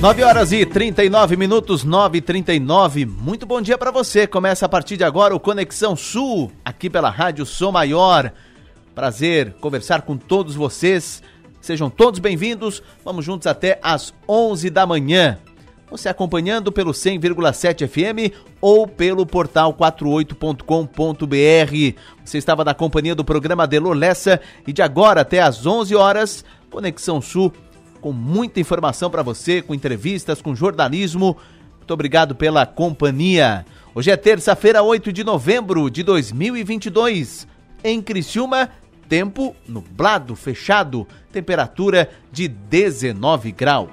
9 horas e 39 minutos, 9 e 39 Muito bom dia para você. Começa a partir de agora o Conexão Sul, aqui pela Rádio Som Maior. Prazer conversar com todos vocês. Sejam todos bem-vindos. Vamos juntos até às 11 da manhã. Você acompanhando pelo 100,7 FM ou pelo portal 48.com.br. Você estava na companhia do programa Delor Lessa e de agora até às 11 horas, Conexão Sul com muita informação para você, com entrevistas, com jornalismo. Muito obrigado pela companhia. Hoje é terça-feira, 8 de novembro de 2022. Em Criciúma, tempo nublado, fechado, temperatura de 19 graus.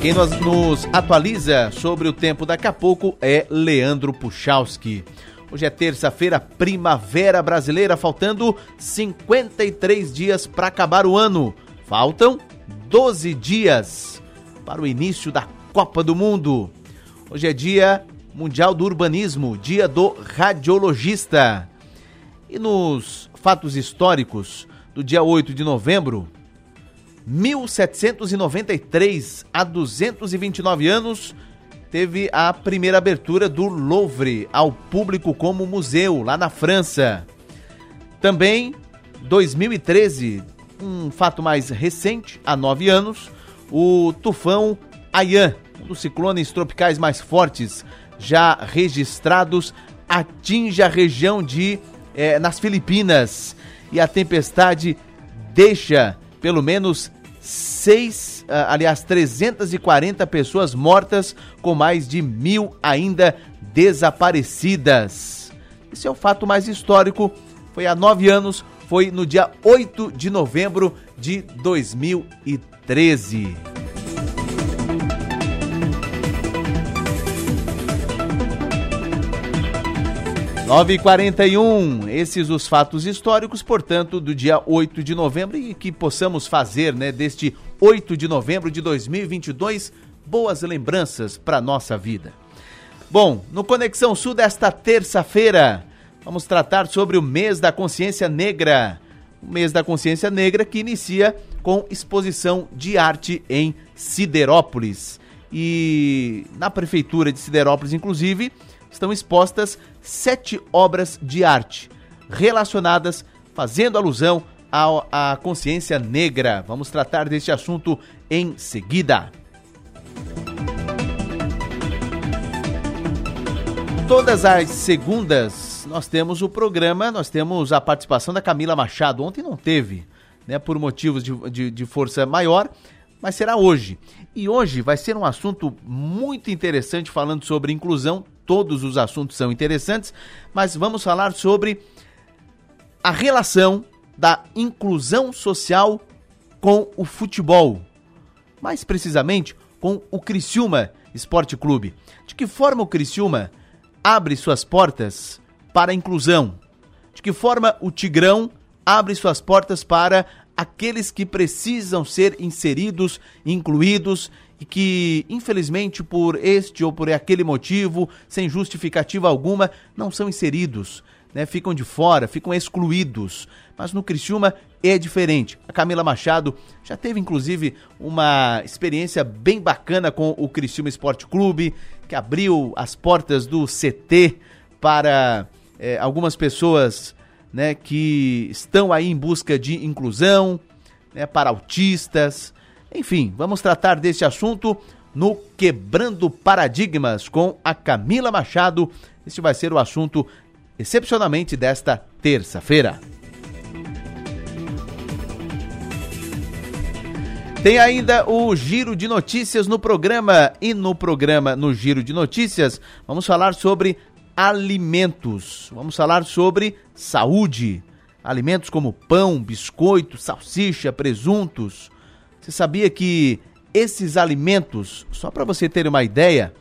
Quem nos, nos atualiza sobre o tempo daqui a pouco é Leandro Puchalski. Hoje é terça-feira, primavera brasileira, faltando 53 dias para acabar o ano. Faltam 12 dias para o início da Copa do Mundo. Hoje é dia mundial do urbanismo, dia do radiologista. E nos fatos históricos do dia 8 de novembro, 1793, há 229 anos, teve a primeira abertura do Louvre ao público como museu, lá na França. Também, 2013, um fato mais recente, há nove anos, o tufão Ayan, um dos ciclones tropicais mais fortes já registrados, atinge a região de eh, nas Filipinas e a tempestade deixa pelo menos seis, ah, aliás, 340 pessoas mortas, com mais de mil ainda desaparecidas. Esse é o fato mais histórico. Foi há nove anos, foi no dia 8 de novembro de 2013. 9h41, esses os fatos históricos, portanto, do dia 8 de novembro e que possamos fazer, né, deste 8 de novembro de 2022, boas lembranças para nossa vida. Bom, no Conexão Sul desta terça-feira, vamos tratar sobre o mês da consciência negra. O mês da consciência negra que inicia com exposição de arte em Siderópolis. E na prefeitura de Siderópolis, inclusive, estão expostas sete obras de arte relacionadas, fazendo alusão à, consciência negra. Vamos tratar deste assunto em seguida. Todas as segundas nós temos o programa, nós temos a participação da Camila Machado. Ontem não teve, né, por motivos de, de, de força maior, mas será hoje. E hoje vai ser um assunto muito interessante falando sobre inclusão. Todos os assuntos são interessantes, mas vamos falar sobre a relação da inclusão social com o futebol. Mais precisamente, com o Criciúma Esporte Clube. De que forma o Criciúma abre suas portas para a inclusão? De que forma o Tigrão abre suas portas para aqueles que precisam ser inseridos, incluídos e que, infelizmente, por este ou por aquele motivo, sem justificativa alguma, não são inseridos, né? ficam de fora, ficam excluídos. Mas no Criciúma é diferente. A Camila Machado já teve, inclusive, uma experiência bem bacana com o Criciúma Esporte Clube, que abriu as portas do CT para é, algumas pessoas né, que estão aí em busca de inclusão, né, para autistas. Enfim, vamos tratar desse assunto no Quebrando Paradigmas com a Camila Machado. Este vai ser o assunto excepcionalmente desta terça-feira. Tem ainda o giro de notícias no programa e no programa no giro de notícias vamos falar sobre alimentos. Vamos falar sobre saúde. Alimentos como pão, biscoito, salsicha, presuntos. Você sabia que esses alimentos, só para você ter uma ideia,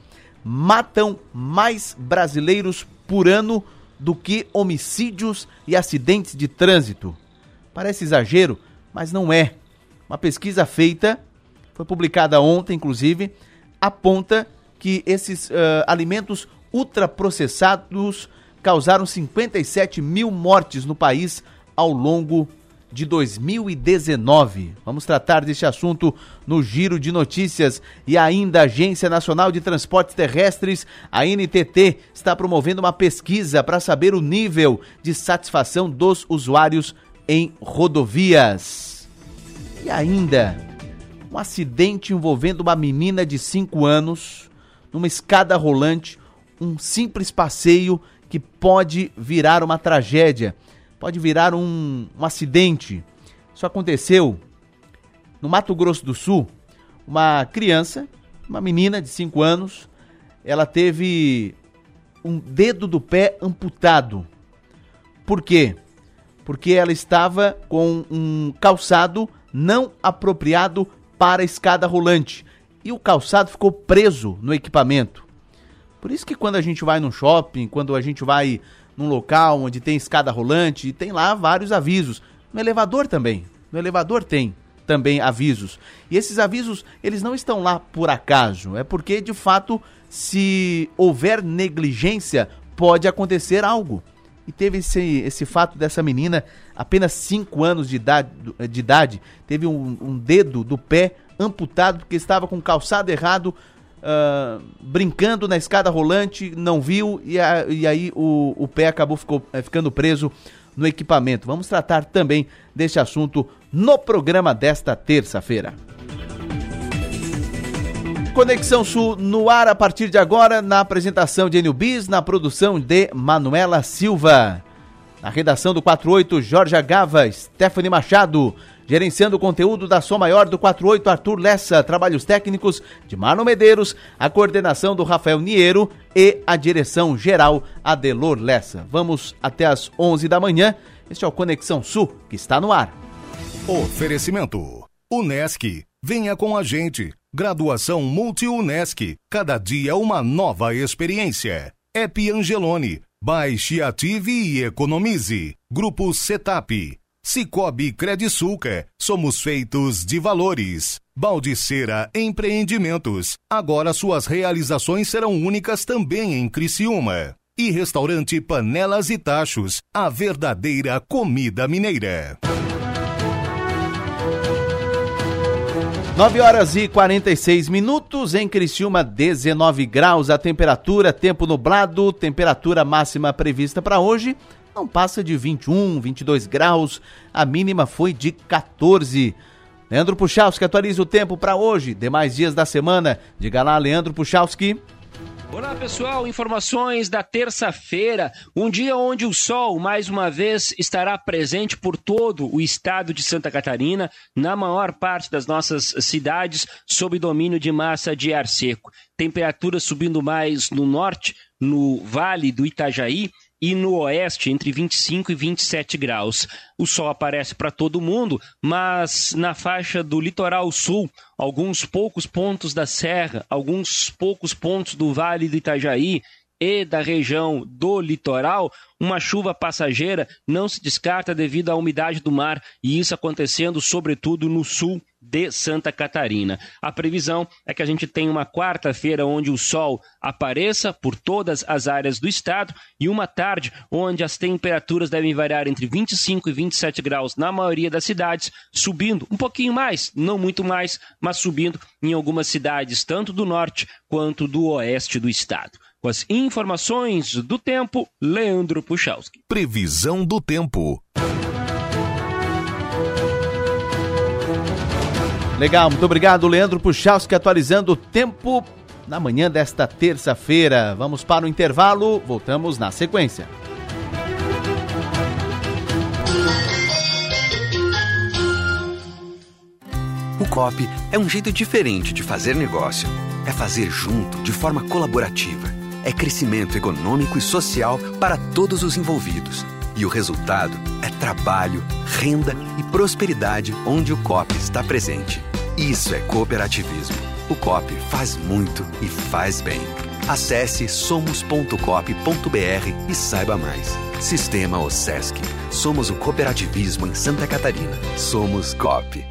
matam mais brasileiros por ano do que homicídios e acidentes de trânsito? Parece exagero, mas não é. Uma pesquisa feita, foi publicada ontem, inclusive, aponta que esses uh, alimentos ultraprocessados causaram 57 mil mortes no país ao longo de 2019. Vamos tratar deste assunto no Giro de Notícias e ainda a Agência Nacional de Transportes Terrestres, a NTT, está promovendo uma pesquisa para saber o nível de satisfação dos usuários em rodovias. E ainda um acidente envolvendo uma menina de 5 anos numa escada rolante, um simples passeio que pode virar uma tragédia pode virar um, um acidente. Isso aconteceu no Mato Grosso do Sul. Uma criança, uma menina de 5 anos, ela teve um dedo do pé amputado. Por quê? Porque ela estava com um calçado não apropriado para a escada rolante e o calçado ficou preso no equipamento. Por isso que quando a gente vai no shopping, quando a gente vai num local onde tem escada rolante e tem lá vários avisos. No elevador também. No elevador tem também avisos. E esses avisos, eles não estão lá por acaso. É porque, de fato, se houver negligência, pode acontecer algo. E teve esse, esse fato dessa menina, apenas 5 anos de idade, de idade teve um, um dedo do pé amputado porque estava com calçado errado uh, brincando na escada rolante, não viu e, a, e aí o, o pé acabou ficou, é, ficando preso no equipamento. Vamos tratar também deste assunto no programa desta terça-feira. Conexão Sul no ar a partir de agora, na apresentação de Enio Bis, na produção de Manuela Silva. Na redação do 48, Jorge Gava, Stephanie Machado. Gerenciando o conteúdo da Som Maior do 48, Arthur Lessa. Trabalhos técnicos de Mano Medeiros, a coordenação do Rafael Niero e a direção geral Adelor Lessa. Vamos até às 11 da manhã. Este é o Conexão Sul, que está no ar. Oferecimento. Unesc. Venha com a gente. Graduação Multi-Unesc. Cada dia uma nova experiência. Ep Angelone. Baixe, ative e economize. Grupo Setap. Cicobi Credisulca, somos feitos de valores. Baldiceira Empreendimentos, agora suas realizações serão únicas também em Criciúma. E restaurante Panelas e Tachos, a verdadeira comida mineira. 9 horas e 46 minutos em Criciúma, 19 graus a temperatura, tempo nublado, temperatura máxima prevista para hoje não passa de 21, 22 graus, a mínima foi de 14. Leandro Puchalski atualiza o tempo para hoje, demais dias da semana. Diga lá, Leandro Puchalski. Olá pessoal, informações da terça-feira, um dia onde o sol mais uma vez estará presente por todo o estado de Santa Catarina, na maior parte das nossas cidades, sob domínio de massa de ar seco. Temperatura subindo mais no norte, no vale do Itajaí, e no oeste entre 25 e 27 graus. O sol aparece para todo mundo, mas na faixa do litoral sul, alguns poucos pontos da serra, alguns poucos pontos do Vale do Itajaí e da região do litoral, uma chuva passageira não se descarta devido à umidade do mar e isso acontecendo sobretudo no sul de Santa Catarina. A previsão é que a gente tenha uma quarta-feira onde o sol apareça por todas as áreas do estado e uma tarde onde as temperaturas devem variar entre 25 e 27 graus na maioria das cidades, subindo um pouquinho mais, não muito mais, mas subindo em algumas cidades tanto do norte quanto do oeste do estado. Com as informações do tempo, Leandro Puchalski. Previsão do tempo. Legal, muito obrigado, Leandro Puchalski, atualizando o tempo na manhã desta terça-feira. Vamos para o intervalo, voltamos na sequência. O COP é um jeito diferente de fazer negócio. É fazer junto, de forma colaborativa é crescimento econômico e social para todos os envolvidos. E o resultado é trabalho, renda e prosperidade onde o COP está presente. Isso é cooperativismo. O COP faz muito e faz bem. Acesse somos.cop.br e saiba mais. Sistema OSESC. Somos o cooperativismo em Santa Catarina. Somos COP.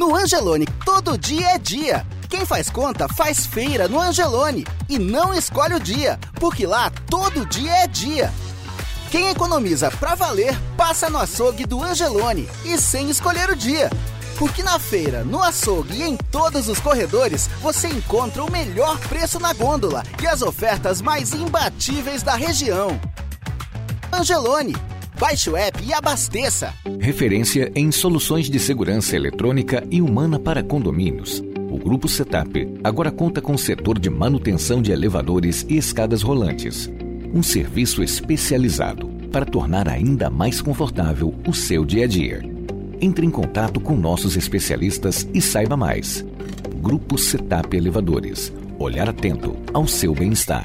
No Angelone, todo dia é dia. Quem faz conta faz feira no Angelone e não escolhe o dia, porque lá todo dia é dia. Quem economiza pra valer passa no açougue do Angelone e sem escolher o dia. Porque na feira, no açougue e em todos os corredores você encontra o melhor preço na gôndola e as ofertas mais imbatíveis da região. Angelone, Baixe o app e abasteça. Referência em soluções de segurança eletrônica e humana para condomínios. O Grupo Setup agora conta com o setor de manutenção de elevadores e escadas rolantes. Um serviço especializado para tornar ainda mais confortável o seu dia a dia. Entre em contato com nossos especialistas e saiba mais. Grupo Setup Elevadores. Olhar atento ao seu bem-estar.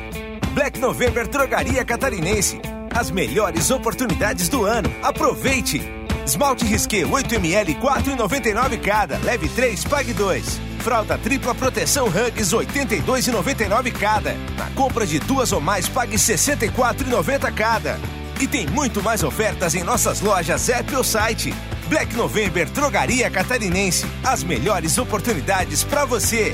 Black November Drogaria Catarinense. As melhores oportunidades do ano. Aproveite! Esmalte Risqué 8ml 4,99 cada. Leve 3, pague 2. Fralda tripla proteção Hugs 82,99 cada. Na compra de duas ou mais, pague 64,90 cada. E tem muito mais ofertas em nossas lojas, app ou site. Black November Drogaria Catarinense. As melhores oportunidades para você.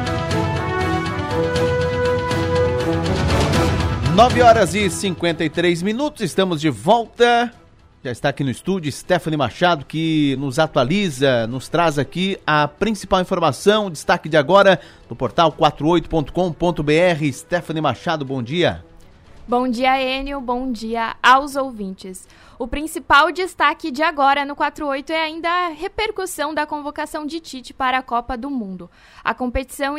9 horas e 53 minutos, estamos de volta. Já está aqui no estúdio Stephanie Machado, que nos atualiza, nos traz aqui a principal informação, destaque de agora do portal 48.com.br. Stephanie Machado, bom dia. Bom dia, Enio. Bom dia aos ouvintes. O principal destaque de agora no 48 é ainda a repercussão da convocação de Tite para a Copa do Mundo. A competição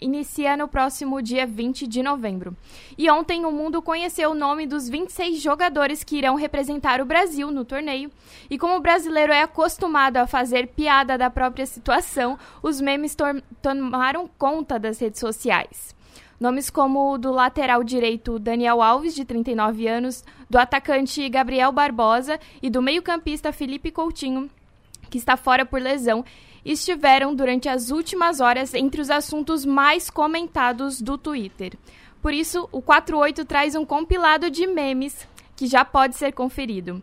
inicia no próximo dia 20 de novembro. E ontem o mundo conheceu o nome dos 26 jogadores que irão representar o Brasil no torneio. E como o brasileiro é acostumado a fazer piada da própria situação, os memes tomaram conta das redes sociais. Nomes como o do lateral direito Daniel Alves, de 39 anos, do atacante Gabriel Barbosa e do meio-campista Felipe Coutinho, que está fora por lesão, estiveram durante as últimas horas entre os assuntos mais comentados do Twitter. Por isso, o 48 traz um compilado de memes que já pode ser conferido.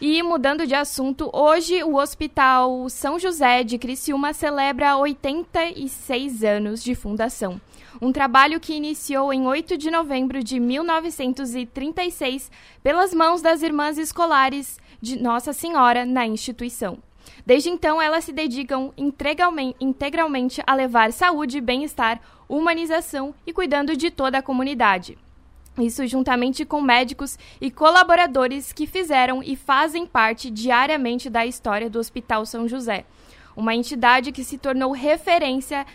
E mudando de assunto, hoje o Hospital São José de Criciúma celebra 86 anos de fundação. Um trabalho que iniciou em 8 de novembro de 1936 pelas mãos das irmãs escolares de Nossa Senhora na instituição. Desde então, elas se dedicam integralmente a levar saúde, bem-estar, humanização e cuidando de toda a comunidade. Isso juntamente com médicos e colaboradores que fizeram e fazem parte diariamente da história do Hospital São José, uma entidade que se tornou referência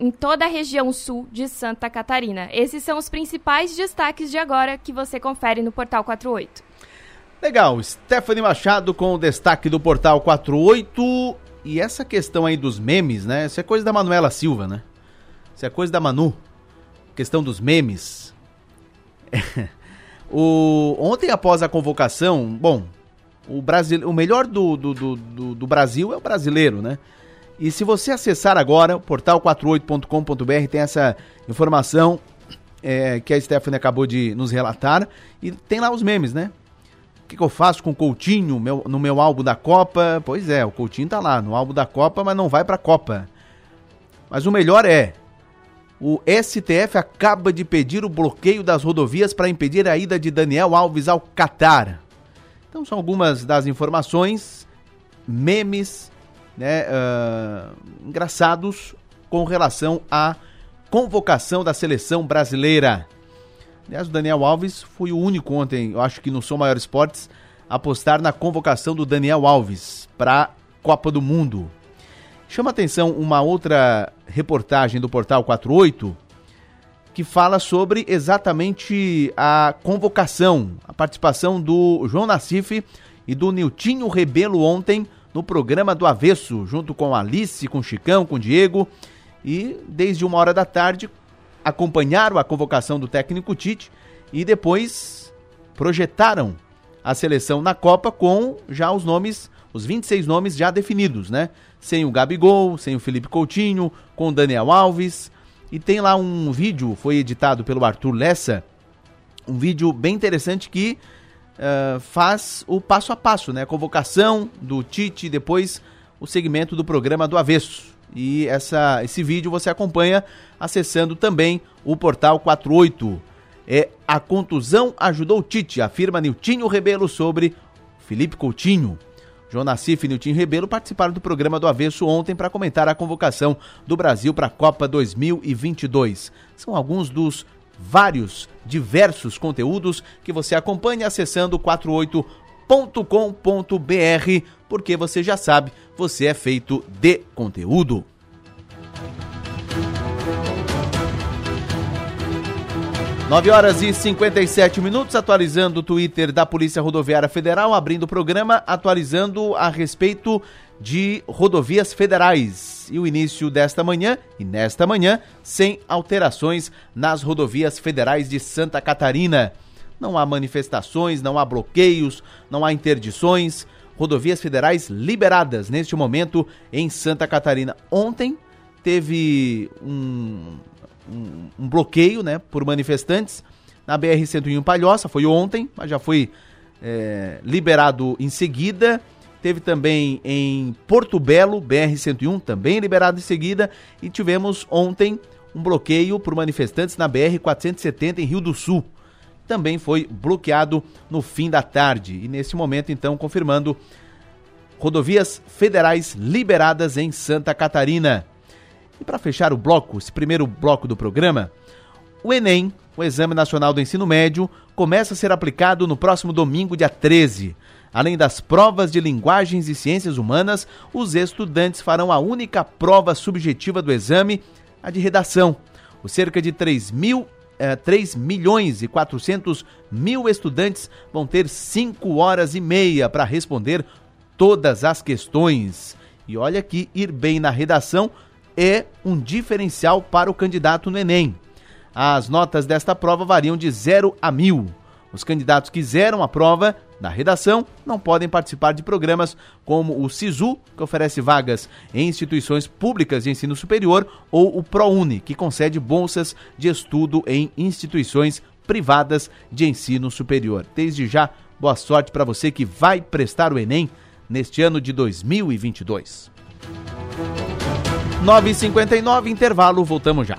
em toda a região sul de Santa Catarina. Esses são os principais destaques de agora que você confere no Portal 48. Legal, Stephanie Machado com o destaque do Portal 48. E essa questão aí dos memes, né? Isso é coisa da Manuela Silva, né? Isso é coisa da Manu. Questão dos memes. o, ontem, após a convocação, bom, o, Brasil, o melhor do, do, do, do, Brasil é o brasileiro, né? E se você acessar agora, o portal48.com.br tem essa informação é, que a Stephanie acabou de nos relatar. E tem lá os memes, né? Que, que eu faço com o Coutinho meu, no meu álbum da Copa? Pois é, o Coutinho tá lá no álbum da Copa, mas não vai pra Copa. Mas o melhor é, o STF acaba de pedir o bloqueio das rodovias para impedir a ida de Daniel Alves ao Catar. Então são algumas das informações, memes, né, uh, engraçados com relação à convocação da seleção brasileira. Aliás, o Daniel Alves foi o único ontem, eu acho que no Sou Maior Esportes, a apostar na convocação do Daniel Alves para a Copa do Mundo. Chama atenção uma outra reportagem do Portal 48 que fala sobre exatamente a convocação, a participação do João Nassif e do Niltinho Rebelo ontem no programa do Avesso, junto com Alice, com Chicão, com Diego. E desde uma hora da tarde acompanharam a convocação do técnico Tite e depois projetaram a seleção na Copa com já os nomes, os 26 nomes já definidos, né? sem o Gabigol, sem o Felipe Coutinho, com o Daniel Alves. E tem lá um vídeo, foi editado pelo Arthur Lessa, um vídeo bem interessante que uh, faz o passo a passo, né? Convocação do Tite, depois o segmento do programa do Avesso. E essa, esse vídeo você acompanha acessando também o portal 48. É A contusão ajudou o Tite, afirma Niltinho Rebelo sobre Felipe Coutinho. João Nassif e Nilton Rebelo participaram do programa do Avesso ontem para comentar a convocação do Brasil para a Copa 2022. São alguns dos vários, diversos conteúdos que você acompanha acessando 48.com.br, porque você já sabe, você é feito de conteúdo. 9 horas e 57 minutos, atualizando o Twitter da Polícia Rodoviária Federal, abrindo o programa, atualizando a respeito de rodovias federais. E o início desta manhã, e nesta manhã, sem alterações nas rodovias federais de Santa Catarina. Não há manifestações, não há bloqueios, não há interdições. Rodovias federais liberadas neste momento em Santa Catarina. Ontem teve um, um, um bloqueio né, por manifestantes na BR-101 Palhoça, foi ontem, mas já foi é, liberado em seguida. Teve também em Porto Belo, BR-101, também liberado em seguida. E tivemos ontem um bloqueio por manifestantes na BR-470 em Rio do Sul. Também foi bloqueado no fim da tarde. E nesse momento, então, confirmando rodovias federais liberadas em Santa Catarina. E para fechar o bloco, esse primeiro bloco do programa, o Enem, o Exame Nacional do Ensino Médio, começa a ser aplicado no próximo domingo, dia 13. Além das provas de linguagens e ciências humanas, os estudantes farão a única prova subjetiva do exame, a de redação. Os cerca de 3, mil, eh, 3 milhões e 400 mil estudantes vão ter 5 horas e meia para responder todas as questões. E olha que ir bem na redação é um diferencial para o candidato no Enem. As notas desta prova variam de 0 a 1000. Os candidatos que zeram a prova da redação não podem participar de programas como o SISU, que oferece vagas em instituições públicas de ensino superior, ou o ProUni, que concede bolsas de estudo em instituições privadas de ensino superior. Desde já, Boa sorte para você que vai prestar o Enem neste ano de 2022. 9h59, intervalo, voltamos já.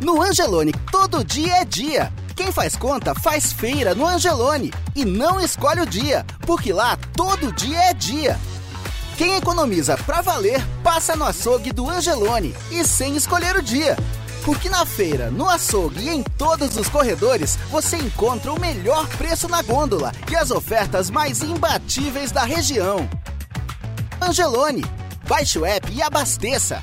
No Angelone, todo dia é dia. Quem faz conta faz feira no Angelone e não escolhe o dia, porque lá todo dia é dia. Quem economiza pra valer passa no açougue do Angelone e sem escolher o dia. Porque na feira, no açougue e em todos os corredores você encontra o melhor preço na gôndola e as ofertas mais imbatíveis da região. Angelone, baixe o app e abasteça.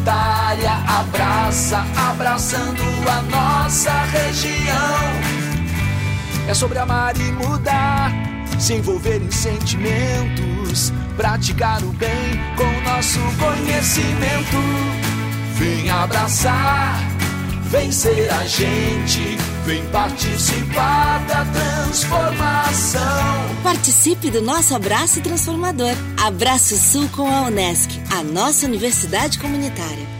comunitária, abraça, abraçando a nossa região. É sobre amar e mudar, se envolver em sentimentos, praticar o bem com nosso conhecimento. Vem abraçar, vem ser a gente, vem participar da transformação. Participe do nosso abraço transformador. Abraço Sul com a Unesc, a nossa universidade comunitária.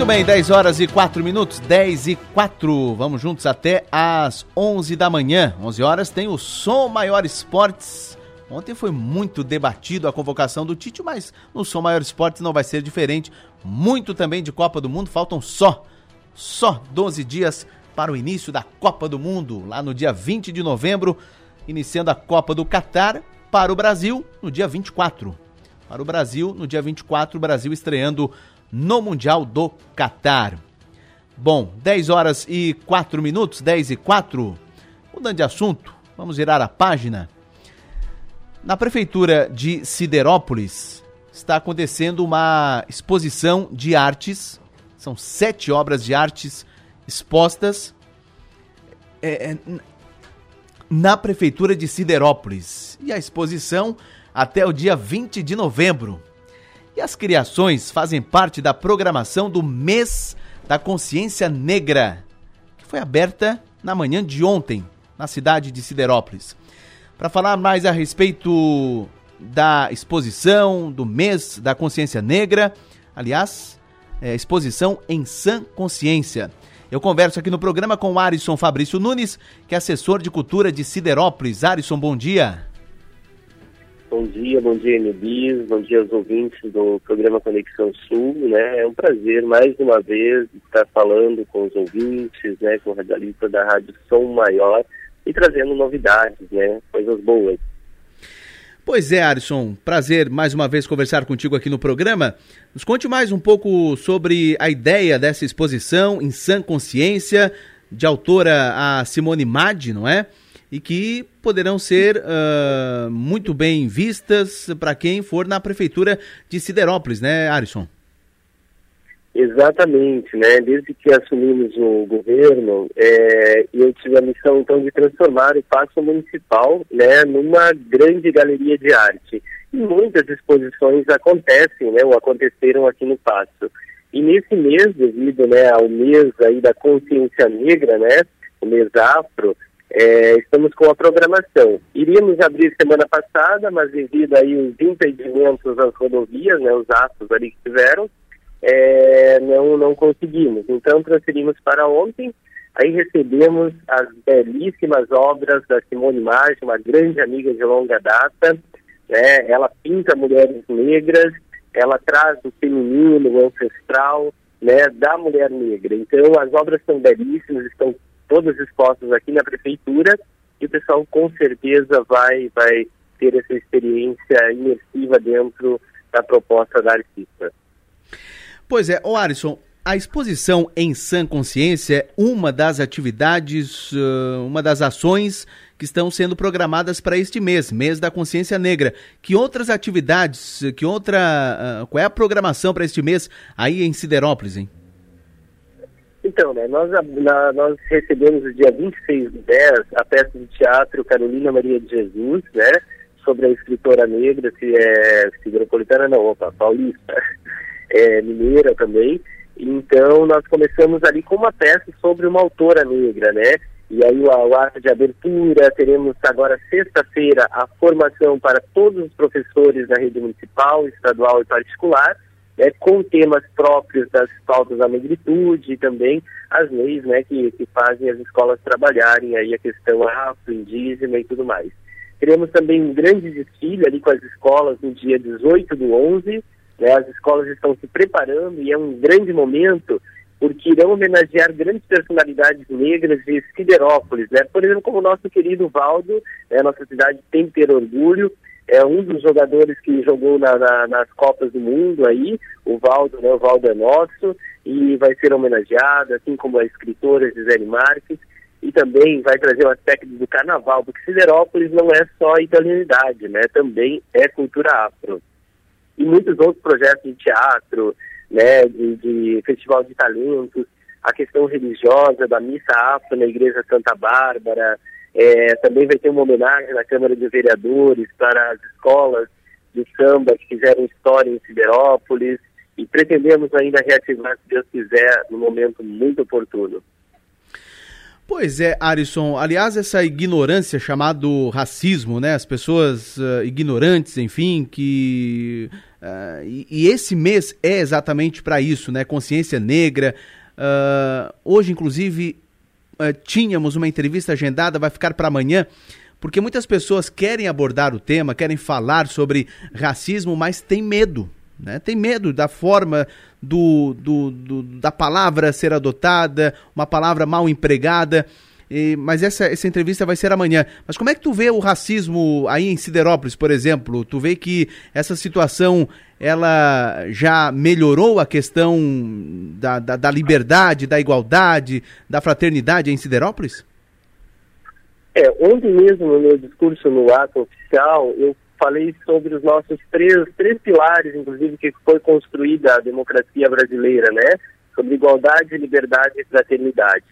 Muito bem, 10 horas e 4 minutos, 10 e 4. Vamos juntos até às 11 da manhã. 11 horas tem o Som Maior Esportes. Ontem foi muito debatido a convocação do Tite, mas no Som Maior Esportes não vai ser diferente. Muito também de Copa do Mundo, faltam só, só 12 dias para o início da Copa do Mundo, lá no dia 20 de novembro, iniciando a Copa do Catar para o Brasil no dia 24. Para o Brasil, no dia 24, o Brasil estreando no Mundial do Catar. Bom, 10 horas e 4 minutos, 10 e 4. Mudando de assunto, vamos virar a página. Na prefeitura de Siderópolis está acontecendo uma exposição de artes. São sete obras de artes expostas é, é na prefeitura de Siderópolis. E a exposição até o dia 20 de novembro. E as criações fazem parte da programação do Mês da Consciência Negra, que foi aberta na manhã de ontem, na cidade de Siderópolis. Para falar mais a respeito da exposição do Mês da Consciência Negra, aliás, é, exposição em Sã Consciência. Eu converso aqui no programa com o Arisson Fabrício Nunes, que é assessor de cultura de Siderópolis. Arisson, bom dia. Bom dia, bom dia, Nubis, bom dia aos ouvintes do programa Conexão Sul, né? É um prazer, mais uma vez, estar falando com os ouvintes, né, com o radialista da Rádio Som Maior e trazendo novidades, né, coisas boas. Pois é, Alisson, prazer mais uma vez conversar contigo aqui no programa. Nos conte mais um pouco sobre a ideia dessa exposição em Sã Consciência, de autora a Simone Madi, não é? E que poderão ser uh, muito bem vistas para quem for na prefeitura de Siderópolis, né, Arisson? Exatamente, né? Desde que assumimos o governo, é, eu tive a missão então de transformar o Paço Municipal, né, numa grande galeria de arte. E muitas exposições acontecem, né, ou aconteceram aqui no Paço. E nesse mês, devido, né, ao mês aí da consciência negra, né, o mês afro, é, estamos com a programação. Iríamos abrir semana passada, mas devido aí os impedimentos às rodovias, né, os atos ali que tiveram, é, não, não conseguimos. Então transferimos para ontem, aí recebemos as belíssimas obras da Simone Maggi, uma grande amiga de longa data, né, ela pinta mulheres negras, ela traz o feminino, o ancestral, né, da mulher negra. Então as obras são belíssimas, estão todas expostas aqui na prefeitura e o pessoal com certeza vai, vai ter essa experiência imersiva dentro da proposta da artista. Pois é, o Alisson, a exposição em Sã Consciência é uma das atividades, uma das ações que estão sendo programadas para este mês, mês da consciência negra. Que outras atividades, que outra, qual é a programação para este mês aí em Siderópolis, hein? Então, né, nós, na, nós recebemos o dia 26 do 10 a peça de teatro Carolina Maria de Jesus, né, sobre a escritora negra, se é sigropolitana, não, opa, paulista, é, mineira também. Então, nós começamos ali com uma peça sobre uma autora negra, né, e aí o, o ato de abertura, teremos agora sexta-feira a formação para todos os professores da rede municipal, estadual e particular, né, com temas próprios das pautas da negritude e também as leis né, que, que fazem as escolas trabalharem aí a questão afro-indígena e tudo mais. Teremos também um grande desfile ali com as escolas no dia 18 do 11, né, as escolas estão se preparando e é um grande momento porque irão homenagear grandes personalidades negras de Siderópolis, né? Por exemplo, como o nosso querido Valdo, né, nossa cidade tem que ter orgulho, é um dos jogadores que jogou na, na, nas Copas do Mundo aí, o Valdo, né, o Valdo é nosso, e vai ser homenageado, assim como a escritora Gisele Marques, e também vai trazer o aspecto do carnaval, porque Siderópolis não é só italianidade, né, também é cultura afro. E muitos outros projetos de teatro, né, de, de festival de talentos, a questão religiosa da missa afro na Igreja Santa Bárbara, é, também vai ter uma homenagem na Câmara de Vereadores para as escolas de samba que fizeram história em Siderópolis e pretendemos ainda reativar, se Deus quiser, no momento muito oportuno. Pois é, Arisson. Aliás, essa ignorância chamado racismo, né? As pessoas uh, ignorantes, enfim, que Uh, e, e, esse mês é exatamente para isso, né? Consciência negra. Uh, hoje, inclusive, uh, tínhamos uma entrevista agendada, vai ficar para amanhã, porque muitas pessoas querem abordar o tema, querem falar sobre racismo, mas tem medo. Né? Tem medo da forma do, do, do da palavra ser adotada, uma palavra mal empregada. E, mas essa, essa entrevista vai ser amanhã. Mas como é que tu vê o racismo aí em Siderópolis, por exemplo? Tu vê que essa situação ela já melhorou a questão da, da, da liberdade, da igualdade, da fraternidade em Siderópolis? É, ontem mesmo no meu discurso no ato oficial, eu falei sobre os nossos três, três pilares, inclusive, que foi construída a democracia brasileira, né? Sobre igualdade, liberdade e fraternidade.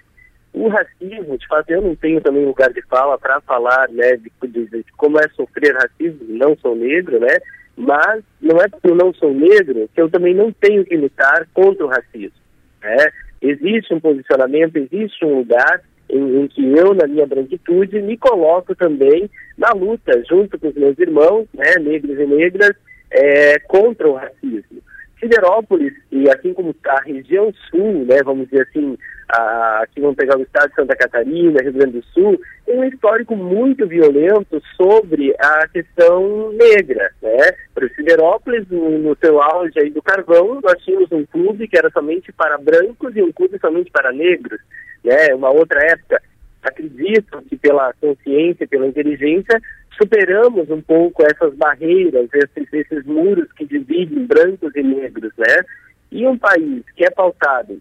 O racismo, de fato, eu não tenho também lugar de fala para falar né, de, de, de, como é sofrer racismo, não sou negro, né? Mas não é porque eu não sou negro que eu também não tenho que lutar contra o racismo. Né? Existe um posicionamento, existe um lugar em, em, que eu, na minha branquitude, me coloco também na luta, junto com os meus irmãos, né, negros e negras, é, contra o racismo. Siderópolis, e assim como a região sul, né, vamos dizer assim, a, aqui vamos pegar o estado de Santa Catarina, Rio Grande do Sul, tem um histórico muito violento sobre a questão negra, né? Para Siderópolis, no, no seu auge aí do carvão, nós tínhamos um clube que era somente para brancos e um clube somente para negros, né? Uma outra época. Acredito que pela consciência, pela inteligência, superamos um pouco essas barreiras, esses, esses muros que dividem brancos e negros, né? E um país que é pautado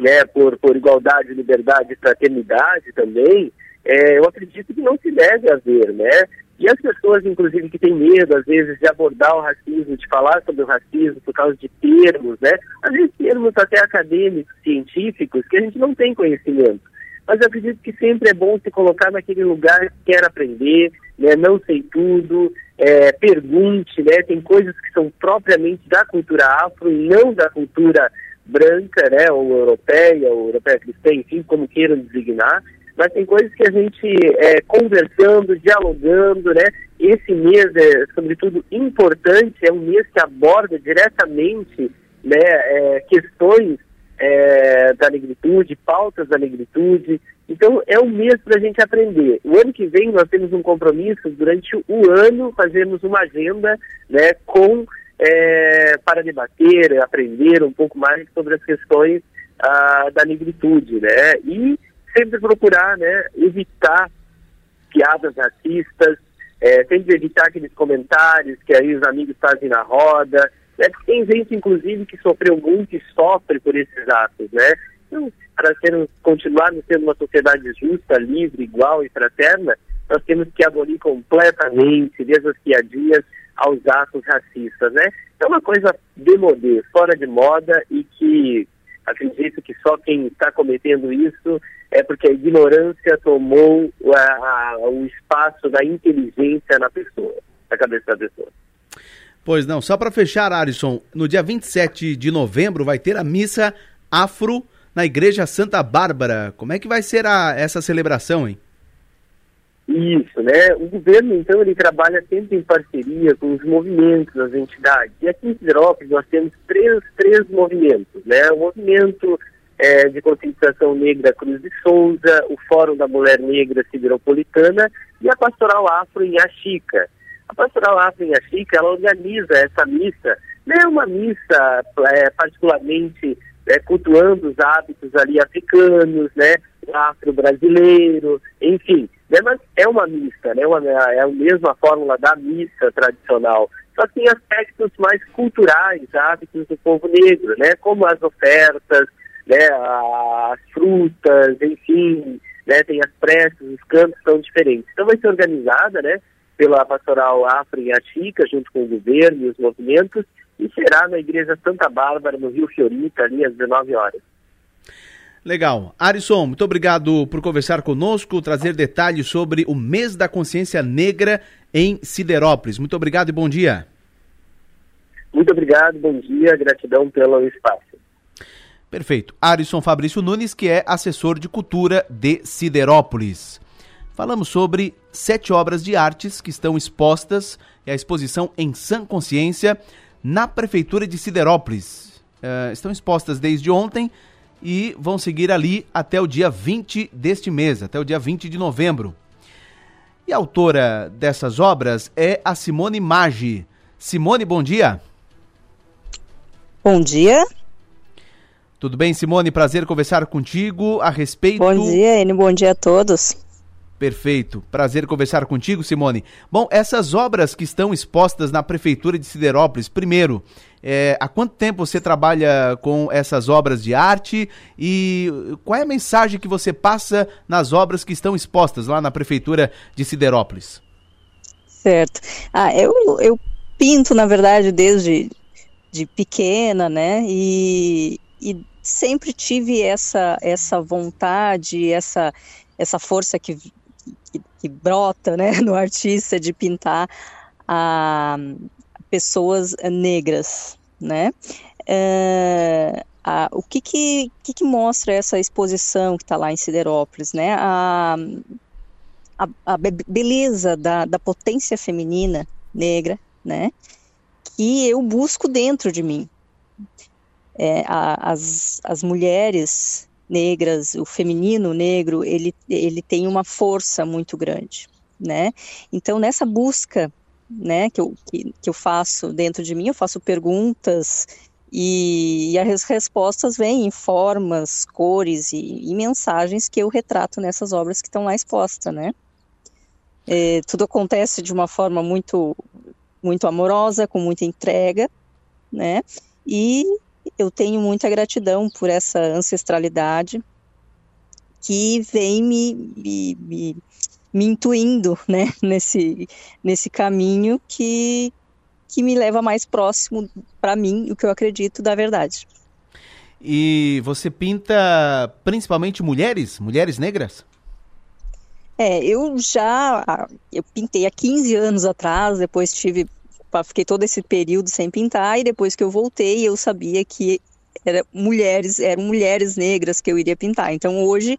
né, por, por igualdade, liberdade e fraternidade também, é, eu acredito que não se deve haver, né? E as pessoas, inclusive, que têm medo, às vezes, de abordar o racismo, de falar sobre o racismo por causa de termos, né? Às vezes termos até acadêmicos, científicos, que a gente não tem conhecimento. Mas eu acredito que sempre é bom se colocar naquele lugar que quer aprender, né? Não sei tudo, é, pergunte, né? Tem coisas que são propriamente da cultura afro e não da cultura branca, né, ou europeia, ou europeia cristã, enfim, como queiram designar, mas tem coisas que a gente é, conversando, dialogando, né, esse mês é, sobretudo, importante, é um mês que aborda diretamente, né, é, questões é, da negritude, pautas da negritude, então é um mês para a gente aprender. O ano que vem nós temos um compromisso, durante o ano, fazermos uma agenda, né, com é, para debater, aprender um pouco mais sobre as questões ah, da negritude, né? E sempre procurar, né, evitar piadas racistas, é, sempre evitar aqueles comentários que aí os amigos fazem na roda, né? Tem gente, inclusive, que sofreu muito e sofre por esses atos, né? Então, para sermos, continuarmos sendo uma sociedade justa, livre, igual e fraterna, nós temos que abolir completamente, desde as piadinhas, aos atos racistas, né? É uma coisa demodê, fora de moda e que acredito que só quem está cometendo isso é porque a ignorância tomou a, a, o espaço da inteligência na pessoa, na cabeça da pessoa. Pois não, só para fechar, Alisson, no dia 27 de novembro vai ter a missa afro na Igreja Santa Bárbara. Como é que vai ser a, essa celebração, hein? Isso, né? O governo, então, ele trabalha sempre em parceria com os movimentos, as entidades. E aqui em Siderópolis nós temos três, três movimentos, né? O movimento é, de conscientização negra Cruz de Souza, o Fórum da Mulher Negra Sideropolitana e a Pastoral Afro em Axica. A Pastoral em Axica, ela organiza essa missa, não é uma missa é, particularmente é, cultuando os hábitos ali africanos, né? Afro-brasileiro, enfim né? Mas é uma missa, né? Uma, é a mesma fórmula da missa tradicional. Só que tem aspectos mais culturais, hábitos do povo negro, né? Como as ofertas, né? As frutas, enfim, né? Tem as preces, os cantos são diferentes. Então vai ser organizada, né? Pela Pastoral Afro em Achica, junto com o governo e os movimentos, e será na Igreja Santa Bárbara, no Rio Fiorita, ali às 19 horas. Legal. Arisson, muito obrigado por conversar conosco, trazer detalhes sobre o mês da consciência negra em Siderópolis. Muito obrigado e bom dia. Muito obrigado, bom dia, gratidão pelo espaço. Perfeito. Arisson Fabrício Nunes, que é assessor de cultura de Siderópolis. Falamos sobre sete obras de artes que estão expostas e a exposição em Sã Consciência na Prefeitura de Siderópolis. Uh, estão expostas desde ontem e vão seguir ali até o dia 20 deste mês, até o dia 20 de novembro. E a autora dessas obras é a Simone Maggi. Simone, bom dia. Bom dia. Tudo bem, Simone? Prazer conversar contigo a respeito. Bom dia, Enio. Bom dia a todos. Perfeito. Prazer conversar contigo, Simone. Bom, essas obras que estão expostas na Prefeitura de Siderópolis, primeiro, é, há quanto tempo você trabalha com essas obras de arte e qual é a mensagem que você passa nas obras que estão expostas lá na Prefeitura de Siderópolis? Certo. Ah, eu, eu pinto, na verdade, desde de pequena, né? E, e sempre tive essa, essa vontade, essa, essa força que que, que brota né, no artista de pintar a, pessoas negras, né? É, a, o que que, que que, mostra essa exposição que está lá em Siderópolis, né? A, a, a beleza da, da potência feminina negra, né? Que eu busco dentro de mim. É, as, as mulheres negras, o feminino negro, ele, ele tem uma força muito grande, né? Então, nessa busca, né, que eu, que, que eu faço dentro de mim, eu faço perguntas e, e as respostas vêm em formas, cores e, e, mensagens que eu retrato nessas obras que estão lá expostas, né? É, tudo acontece de uma forma muito, muito amorosa, com muita entrega, né? E eu tenho muita gratidão por essa ancestralidade que vem me, me, me, me intuindo né, nesse, nesse caminho que, que me leva mais próximo para mim, o que eu acredito da verdade. E você pinta principalmente mulheres, mulheres negras? É, eu já eu pintei há 15 anos atrás, depois tive fiquei todo esse período sem pintar e depois que eu voltei eu sabia que era mulheres eram mulheres negras que eu iria pintar. Então hoje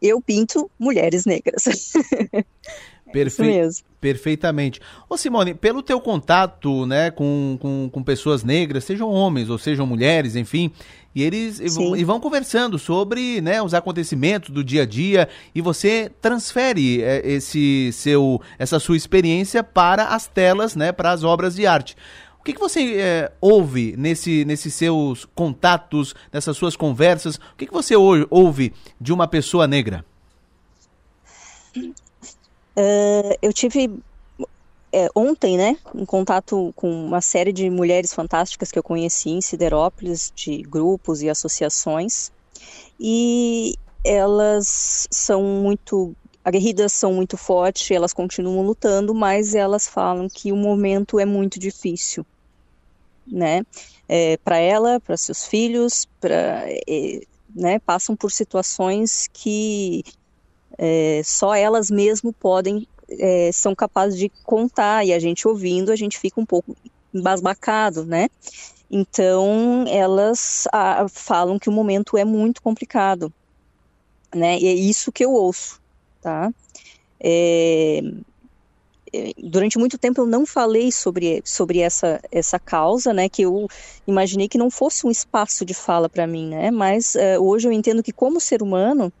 eu pinto mulheres negras Perfe Perfeitamente. Ô Simone, pelo teu contato né, com, com, com, pessoas negras, sejam homens ou sejam mulheres, enfim, e eles e vão conversando sobre né, os acontecimentos do dia a dia e você transfere é, esse seu essa sua experiência para as telas, né, para as obras de arte. O que, que você é, ouve nesse, nesses seus contatos, nessas suas conversas? O que, que você ouve de uma pessoa negra? Uh, eu tive é, ontem, né, em contato com uma série de mulheres fantásticas que eu conheci em Siderópolis, de grupos e associações, e elas são muito aguerridas, são muito fortes, elas continuam lutando, mas elas falam que o momento é muito difícil, né, é, para ela, para seus filhos, para é, né, passam por situações que é, só elas mesmo podem, é, são capazes de contar, e a gente ouvindo, a gente fica um pouco embasbacado, né? Então, elas a, falam que o momento é muito complicado, né? E é isso que eu ouço, tá? É, é durante muito tempo eu não falei sobre, sobre essa, essa causa, né, que eu imaginei que não fosse um espaço de fala para mim, né, mas uh, hoje eu entendo que como ser humano,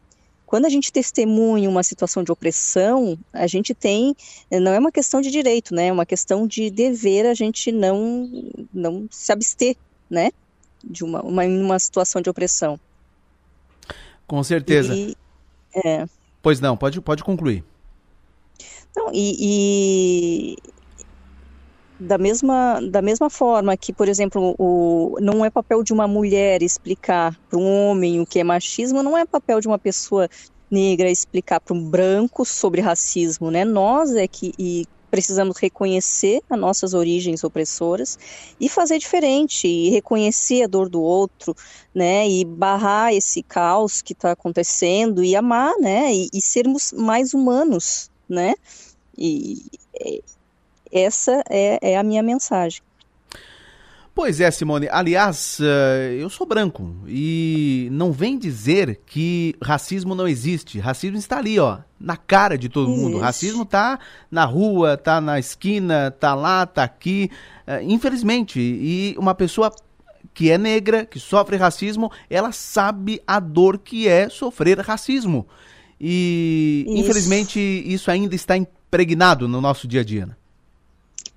quando a gente testemunha uma situação de opressão, a gente tem, não é uma questão de direito, né? É uma questão de dever a gente não, não se abster, né? De uma, uma, uma situação de opressão. Com certeza. E, é. Pois não, pode, pode concluir. Não, e, e, da mesma, da mesma forma que, por exemplo, o, não é papel de uma mulher explicar para um homem o que é machismo, não é papel de uma pessoa negra explicar para um branco sobre racismo, né? Nós é que e precisamos reconhecer as nossas origens opressoras e fazer diferente, e reconhecer a dor do outro, né? E barrar esse caos que está acontecendo e amar, né? E, e sermos mais humanos, né? E essa é, é a minha mensagem. Pois é, Simone. Aliás, eh, eu sou branco e não vem dizer que racismo não existe. Racismo está ali, ó, na cara de todo mundo. Racismo tá na rua, tá na esquina, tá lá, tá aqui. Eh, infelizmente, e uma pessoa que é negra, que sofre racismo, ela sabe a dor que é sofrer racismo. E Isso. infelizmente isso ainda está impregnado no nosso dia a dia.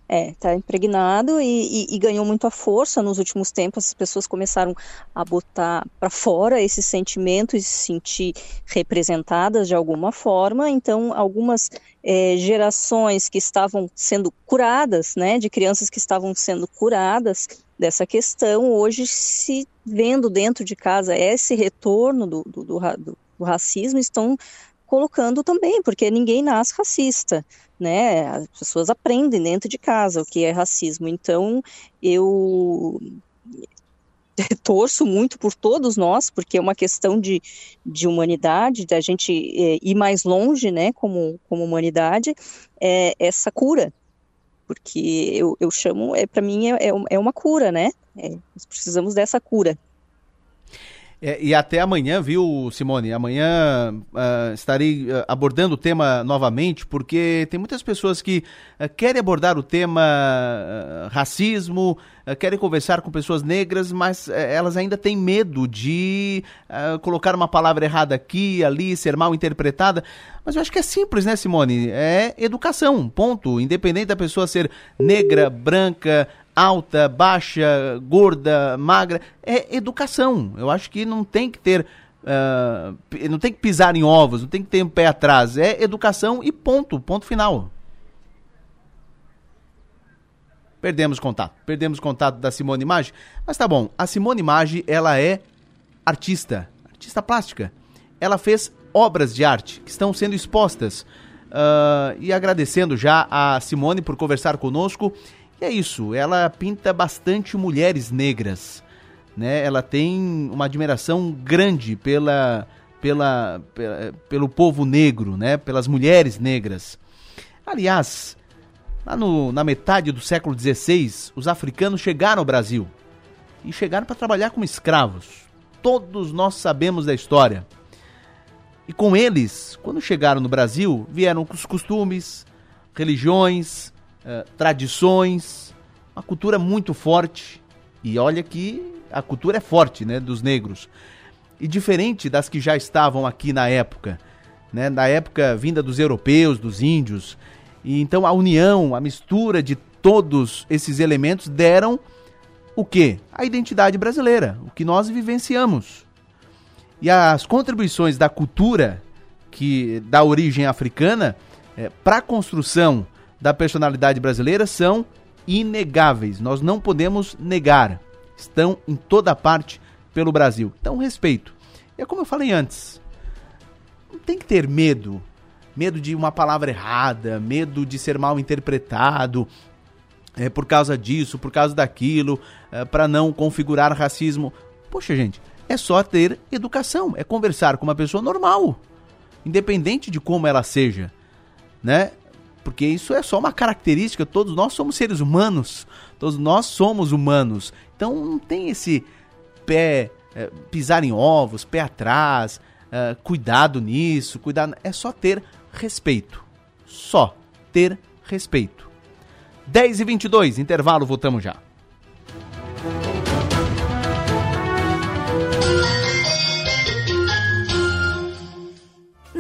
É, tá impregnado e, e- e ganhou muita força nos últimos tempos. As pessoas começaram a botar para fora esse sentimento e se sentir representadas de alguma forma. Então, algumas eh, gerações que estavam sendo curadas, né, de crianças que estavam sendo curadas dessa questão, hoje se vendo dentro de casa esse retorno do, do, do- do racismo, estão colocando também, porque ninguém nasce racista, né? As pessoas aprendem dentro de casa o que é racismo. Então, eu torço muito por todos nós, porque é uma questão de, de humanidade, da gente eh, ir mais longe, né, como, como humanidade, é essa cura, porque eu, eu chamo, é, para mim, é, é é uma cura, né? É, nós precisamos dessa cura. É, e até amanhã, viu, Simone? Amanhã ah, estarei ah, abordando o tema novamente, porque tem muitas pessoas que ah, querem abordar o tema racismo, querem conversar com pessoas negras, mas eh, elas ainda têm medo de colocar uma palavra errada aqui, ali, ser mal interpretada. Mas eu acho que é simples, né, Simone? É educação, ponto. Independente da pessoa ser negra, branca, alta, baixa, gorda, magra, é educação. Eu acho que não tem que ter. p- não tem que pisar em ovos, não tem que ter um pé atrás. É educação e ponto, ponto final. Perdemos contato. Perdemos contato da Simone Maggi. Mas tá bom, a Simone Maggi, ela é artista, artista plástica. Ela fez obras de arte que estão sendo expostas. Ah, e agradecendo já a Simone por conversar conosco. E é isso, ela pinta bastante mulheres negras. Né? Ela tem uma admiração grande pela, pela, pela- pelo povo negro, né? pelas mulheres negras. Aliás, lá no- na metade do século XVI, os africanos chegaram ao Brasil e chegaram para trabalhar como escravos. Todos nós sabemos da história. E com eles, quando chegaram no Brasil, vieram os costumes, religiões, eh, tradições, uma cultura muito forte. E olha que a cultura é forte, né, dos negros. E diferente das que já estavam aqui na época, né, na época vinda dos europeus, dos índios. E então a união, a mistura de todos esses elementos deram o quê? A identidade brasileira, o que nós vivenciamos. E as contribuições da cultura que dá origem africana para a construção da personalidade brasileira são inegáveis. Nós não podemos negar. Estão em toda parte pelo Brasil. Então, respeito. E é como eu falei antes. Não tem que ter medo. Medo de uma palavra errada, medo de ser mal interpretado, é, por causa disso, por causa daquilo, é, para não configurar racismo. Poxa, gente, é só ter educação, é conversar com uma pessoa normal, independente de como ela seja, né? Porque isso é só uma característica, todos nós somos seres humanos, todos nós somos humanos. Então não tem esse pé, é, pisar em ovos, pé atrás, é, cuidado nisso, cuidado. É só ter respeito. Só ter respeito. 10 e 22 intervalo, voltamos já.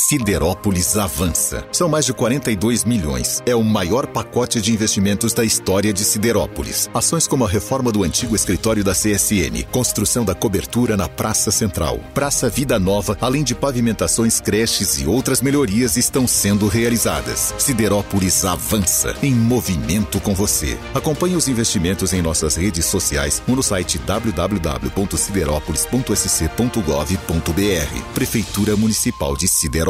Siderópolis avança. São mais de 42 milhões. É o maior pacote de investimentos da história de Siderópolis. Ações como a reforma do antigo escritório da CSN, construção da cobertura na Praça Central, Praça Vida Nova, além de pavimentações, creches e outras melhorias estão sendo realizadas. Siderópolis avança em movimento com você. Acompanhe os investimentos em nossas redes sociais ou no site www.siderópolis.sc.gov.br. Prefeitura Municipal de Siderópolis.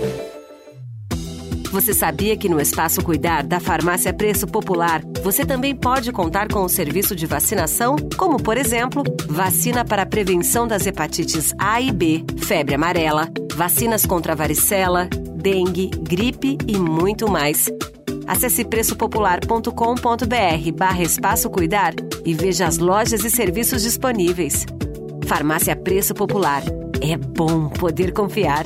Você sabia que no Espaço Cuidar da Farmácia Preço Popular você também pode contar com o serviço de vacinação, como por exemplo, vacina para a prevenção das hepatites A e B, febre amarela, vacinas contra varicela, dengue, gripe e muito mais. Acesse preçopopular.com.br barra Espaço Cuidar e veja as lojas e serviços disponíveis. Farmácia Preço Popular. É bom poder confiar.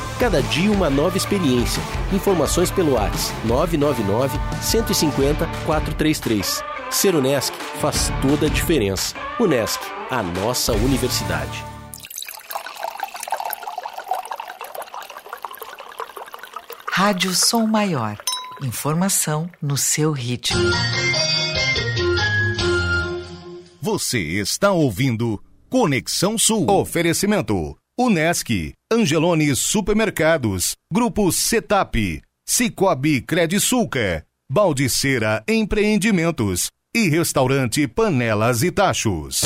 Cada dia uma nova experiência. Informações pelo WhatsApp 999 150 433. Ser Unesc faz toda a diferença. Unesc, a nossa universidade. Rádio Som Maior. Informação no seu ritmo. Você está ouvindo Conexão Sul. Oferecimento: Unesc, Angelone Supermercados, Grupo Setap, Cicobi Credisulca, Baldiceira Empreendimentos e Restaurante Panelas e Tachos.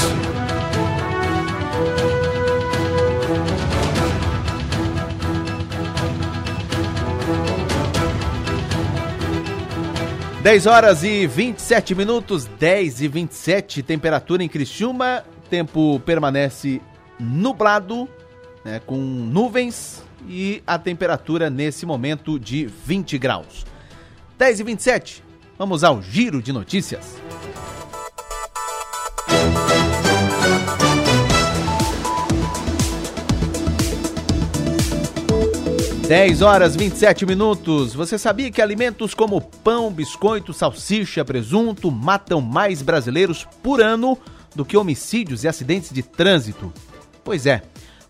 Dez horas e 27 minutos, 10 e 27, temperatura em Criciúma, tempo permanece nublado, né, com nuvens e a temperatura nesse momento de 20 graus. 10 e 27, vamos ao giro de notícias. 10 horas 27 minutos. Você sabia que alimentos como pão, biscoito, salsicha, presunto matam mais brasileiros por ano do que homicídios e acidentes de trânsito? Pois é.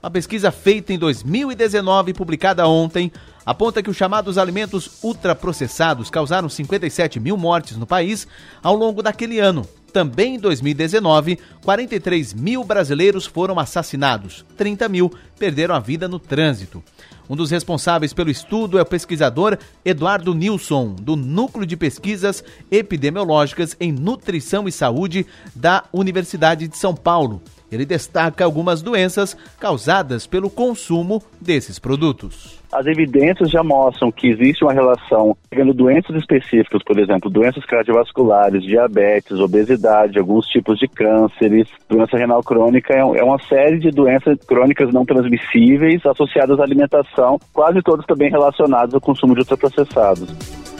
Uma pesquisa feita em 2019 publicada ontem aponta que os chamados alimentos ultraprocessados causaram 57 mil mortes no país ao longo daquele ano. também em 2019, 43 mil brasileiros foram assassinados, 30 mil perderam a vida no trânsito. Um dos responsáveis pelo estudo é o pesquisador Eduardo Nilson, do Núcleo de Pesquisas Epidemiológicas em Nutrição e Saúde da Universidade de São Paulo. Ele destaca algumas doenças causadas pelo consumo desses produtos. As evidências já mostram que existe uma relação pegando doenças específicas, por exemplo, doenças cardiovasculares, diabetes, obesidade, alguns tipos de cânceres, doença renal crônica, é, é uma série de doenças crônicas não transmissíveis associadas à alimentação, quase todas também relacionadas ao consumo de ultraprocessados.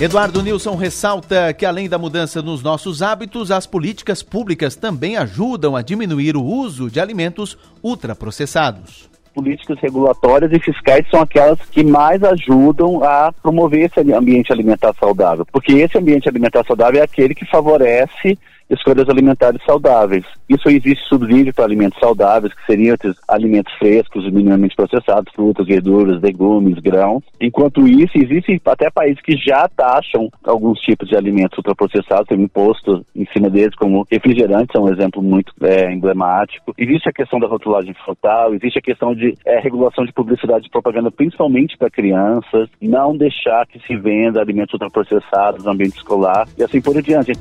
Eduardo Nilson ressalta que, além da mudança nos nossos hábitos, as políticas públicas também ajudam a diminuir o uso de alimentos ultraprocessados. Políticas regulatórias e fiscais são aquelas que mais ajudam a promover esse ambiente alimentar saudável, porque esse ambiente alimentar saudável é aquele que favorece escolhas alimentares saudáveis. Isso existe subsídio para alimentos saudáveis, que seriam esses alimentos frescos minimamente processados, frutas, verduras, legumes, grãos. Enquanto isso, existem até países que já taxam alguns tipos de alimentos ultraprocessados, tem um imposto em cima deles, como refrigerantes, é um exemplo muito é, emblemático. Existe a questão da rotulagem frontal, existe a questão de é, regulação de publicidade e propaganda, principalmente para crianças, não deixar que se venda alimentos ultraprocessados no ambiente escolar e assim por diante.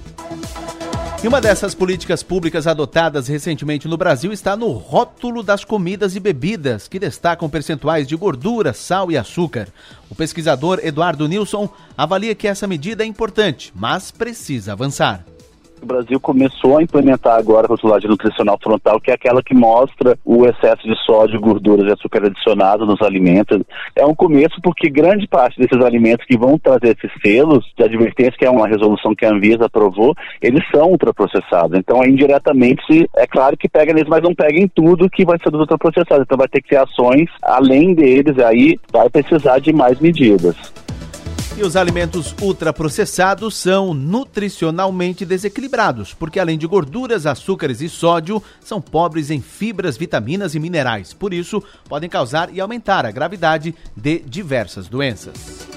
E uma dessas políticas públicas adotadas recentemente no Brasil está no rótulo das comidas e bebidas, que destacam percentuais de gordura, sal e açúcar. O pesquisador Eduardo Nilson avalia que essa medida é importante, mas precisa avançar. O Brasil começou a implementar agora a rotulagem nutricional frontal, que é aquela que mostra o excesso de sódio, gorduras e açúcar adicionado nos alimentos. É um começo porque grande parte desses alimentos que vão trazer esses selos de advertência, que é uma resolução que a Anvisa aprovou, eles são ultraprocessados. Então, indiretamente, é claro que pega neles, mas não pega em tudo que vai ser dos ultraprocessados. Então, vai ter que ter ações além deles, aí vai precisar de mais medidas. E os alimentos ultraprocessados são nutricionalmente desequilibrados, porque além de gorduras, açúcares e sódio, são pobres em fibras, vitaminas e minerais. Por isso, podem causar e aumentar a gravidade de diversas doenças.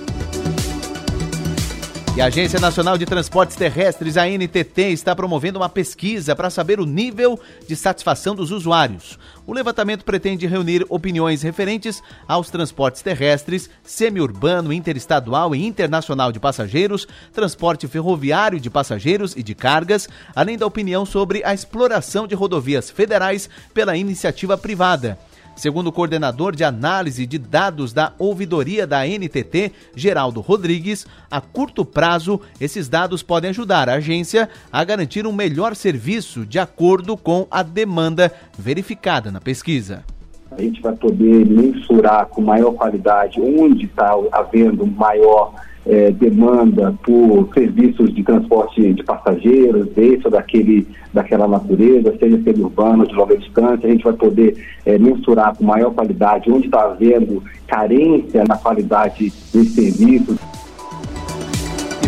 E a Agência Nacional de Transportes Terrestres, a NTT, está promovendo uma pesquisa para saber o nível de satisfação dos usuários. O levantamento pretende reunir opiniões referentes aos transportes terrestres, semi-urbano, interestadual e internacional de passageiros, transporte ferroviário de passageiros e de cargas, além da opinião sobre a exploração de rodovias federais pela iniciativa privada. Segundo o coordenador de análise de dados da ouvidoria da NTT, Geraldo Rodrigues, a curto prazo, esses dados podem ajudar a agência a garantir um melhor serviço de acordo com a demanda verificada na pesquisa. A gente vai poder mensurar com maior qualidade onde está havendo maior é, demanda por serviços de transporte de passageiros, desse ou daquele, daquela natureza, seja urbano, de longa distância, a gente vai poder é, mensurar com maior qualidade onde está havendo carência na qualidade dos serviços.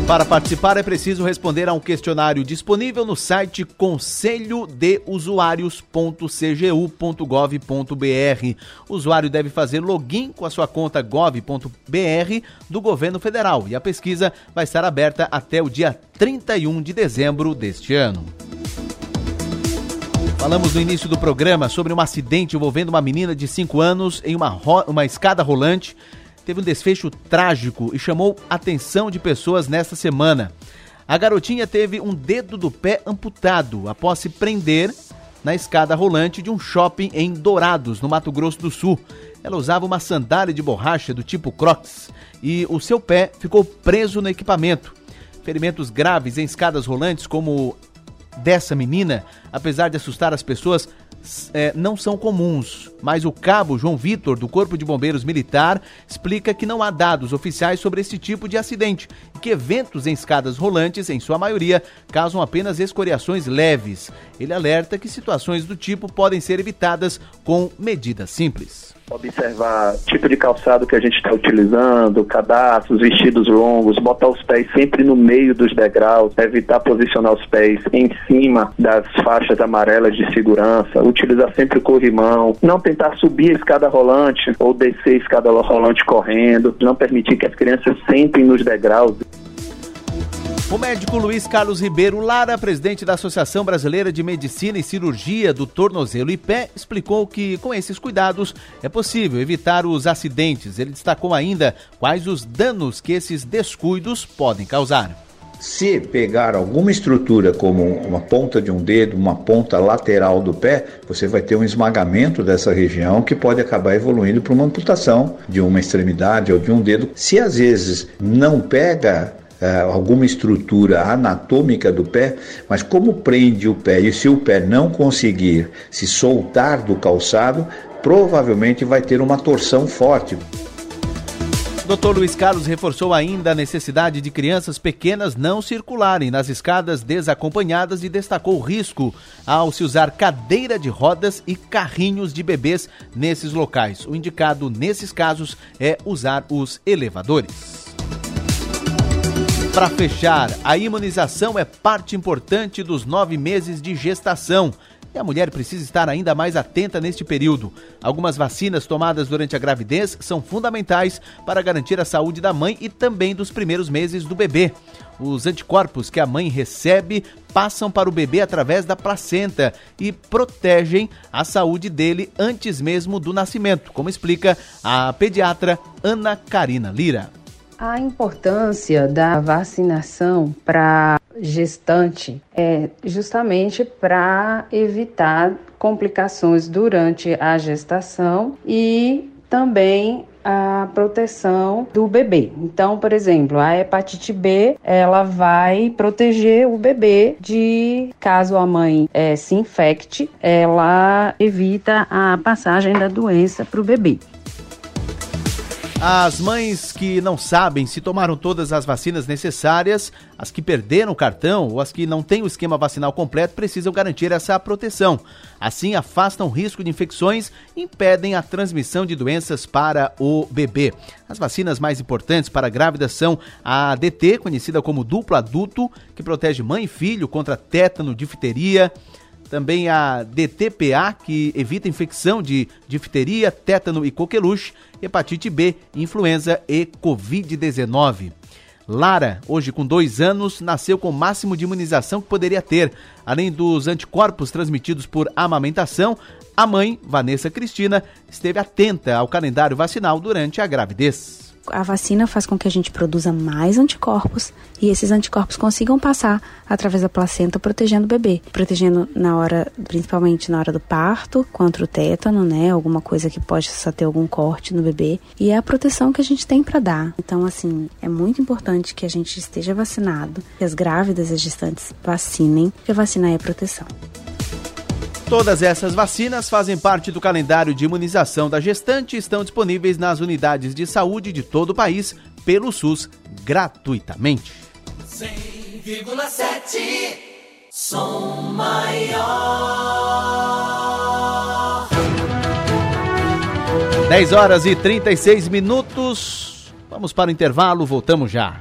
Para participar é preciso responder a um questionário disponível no site conselhodeusuários.cgu.gov.br. O usuário deve fazer login com a sua conta gov.br do governo federal e a pesquisa vai estar aberta até o dia 31 de dezembro deste ano. Falamos no início do programa sobre um acidente envolvendo uma menina de 5 anos em uma, uma escada rolante teve um desfecho trágico e chamou atenção de pessoas nesta semana. A garotinha teve um dedo do pé amputado após se prender na escada rolante de um shopping em Dourados, no Mato Grosso do Sul. Ela usava uma sandália de borracha do tipo Crocs e o seu pé ficou preso no equipamento. Ferimentos graves em escadas rolantes, como dessa menina, apesar de assustar as pessoas, é, não são comuns, mas o cabo João Vitor, do Corpo de Bombeiros Militar, explica que não há dados oficiais sobre esse tipo de acidente e que eventos em escadas rolantes, em sua maioria, causam apenas escoriações leves. Ele alerta que situações do tipo podem ser evitadas com medidas simples observar tipo de calçado que a gente está utilizando, cadastros, vestidos longos, botar os pés sempre no meio dos degraus, evitar posicionar os pés em cima das faixas amarelas de segurança, utilizar sempre o corrimão, não tentar subir a escada rolante ou descer a escada rolante correndo, não permitir que as crianças sentem nos degraus. O médico Luiz Carlos Ribeiro Lara, presidente da Associação Brasileira de Medicina e Cirurgia do Tornozelo e Pé, explicou que com esses cuidados é possível evitar os acidentes. Ele destacou ainda quais os danos que esses descuidos podem causar. Se pegar alguma estrutura como uma ponta de um dedo, uma ponta lateral do pé, você vai ter um esmagamento dessa região que pode acabar evoluindo para uma amputação de uma extremidade ou de um dedo. Se às vezes não pega alguma estrutura anatômica do pé, mas como prende o pé e se o pé não conseguir se soltar do calçado, provavelmente vai ter uma torção forte. Dr. Luiz Carlos reforçou ainda a necessidade de crianças pequenas não circularem nas escadas desacompanhadas e destacou o risco ao se usar cadeira de rodas e carrinhos de bebês nesses locais. O indicado nesses casos é usar os elevadores. Para fechar, a imunização é parte importante dos nove meses de gestação. E a mulher precisa estar ainda mais atenta neste período. Algumas vacinas tomadas durante a gravidez são fundamentais para garantir a saúde da mãe e também dos primeiros meses do bebê. Os anticorpos que a mãe recebe passam para o bebê através da placenta e protegem a saúde dele antes mesmo do nascimento, como explica a pediatra Ana Karina Lira. A importância da vacinação para gestante é justamente para evitar complicações durante a gestação e também a proteção do bebê. Então, por exemplo, a hepatite B, ela vai proteger o bebê de caso a mãe é, se infecte, ela evita a passagem da doença para o bebê. As mães que não sabem se tomaram todas as vacinas necessárias, as que perderam o cartão ou as que não têm o esquema vacinal completo precisam garantir essa proteção. Assim, afastam o risco de infecções e impedem a transmissão de doenças para o bebê. As vacinas mais importantes para grávidas são a DT, conhecida como duplo adulto, que protege mãe e filho contra tétano, difteria, também a DTPA, que evita infecção de difteria, tétano e coqueluche, hepatite B, influenza e Covid-19. Lara, hoje com dois anos, nasceu com o máximo de imunização que poderia ter. Além dos anticorpos transmitidos por amamentação, a mãe, Vanessa Cristina, esteve atenta ao calendário vacinal durante a gravidez a vacina faz com que a gente produza mais anticorpos e esses anticorpos consigam passar através da placenta protegendo o bebê, protegendo na hora, principalmente na hora do parto, contra o tétano, né, alguma coisa que pode só ter algum corte no bebê, e é a proteção que a gente tem para dar. Então, assim, é muito importante que a gente esteja vacinado, que as grávidas e as gestantes vacinem, porque a vacina é proteção. Todas essas vacinas fazem parte do calendário de imunização da gestante e estão disponíveis nas unidades de saúde de todo o país pelo SUS gratuitamente. 100,7 Som Maior 10 horas e 36 minutos. Vamos para o intervalo, voltamos já.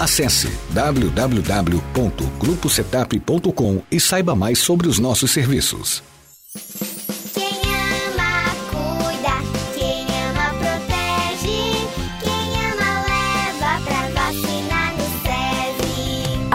Acesse www.gruposetup.com e saiba mais sobre os nossos serviços.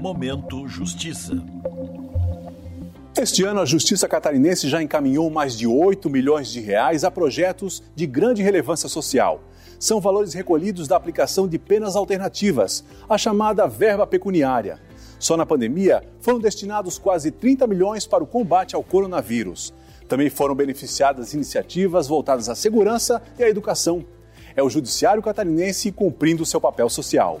Momento Justiça. Este ano, a Justiça Catarinense já encaminhou mais de 8 milhões de reais a projetos de grande relevância social. São valores recolhidos da aplicação de penas alternativas, a chamada verba pecuniária. Só na pandemia foram destinados quase 30 milhões para o combate ao coronavírus. Também foram beneficiadas iniciativas voltadas à segurança e à educação. É o Judiciário Catarinense cumprindo seu papel social.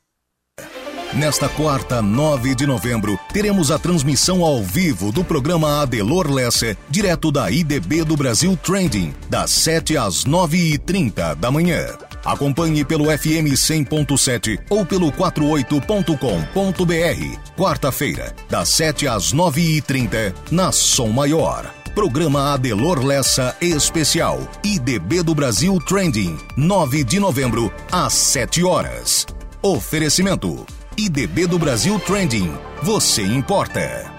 Nesta quarta, 9 de novembro, teremos a transmissão ao vivo do programa Adelor Lesse, direto da IDB do Brasil Trending, das 7 às 9h30 da manhã. Acompanhe pelo FM 100.7 ou pelo 48.com.br. Quarta-feira, das 7 às 9h30, na Som Maior. Programa Adelor Lessa Especial. IDB do Brasil Trending. 9 de novembro, às 7 horas. Oferecimento. IDB do Brasil Trending. Você importa.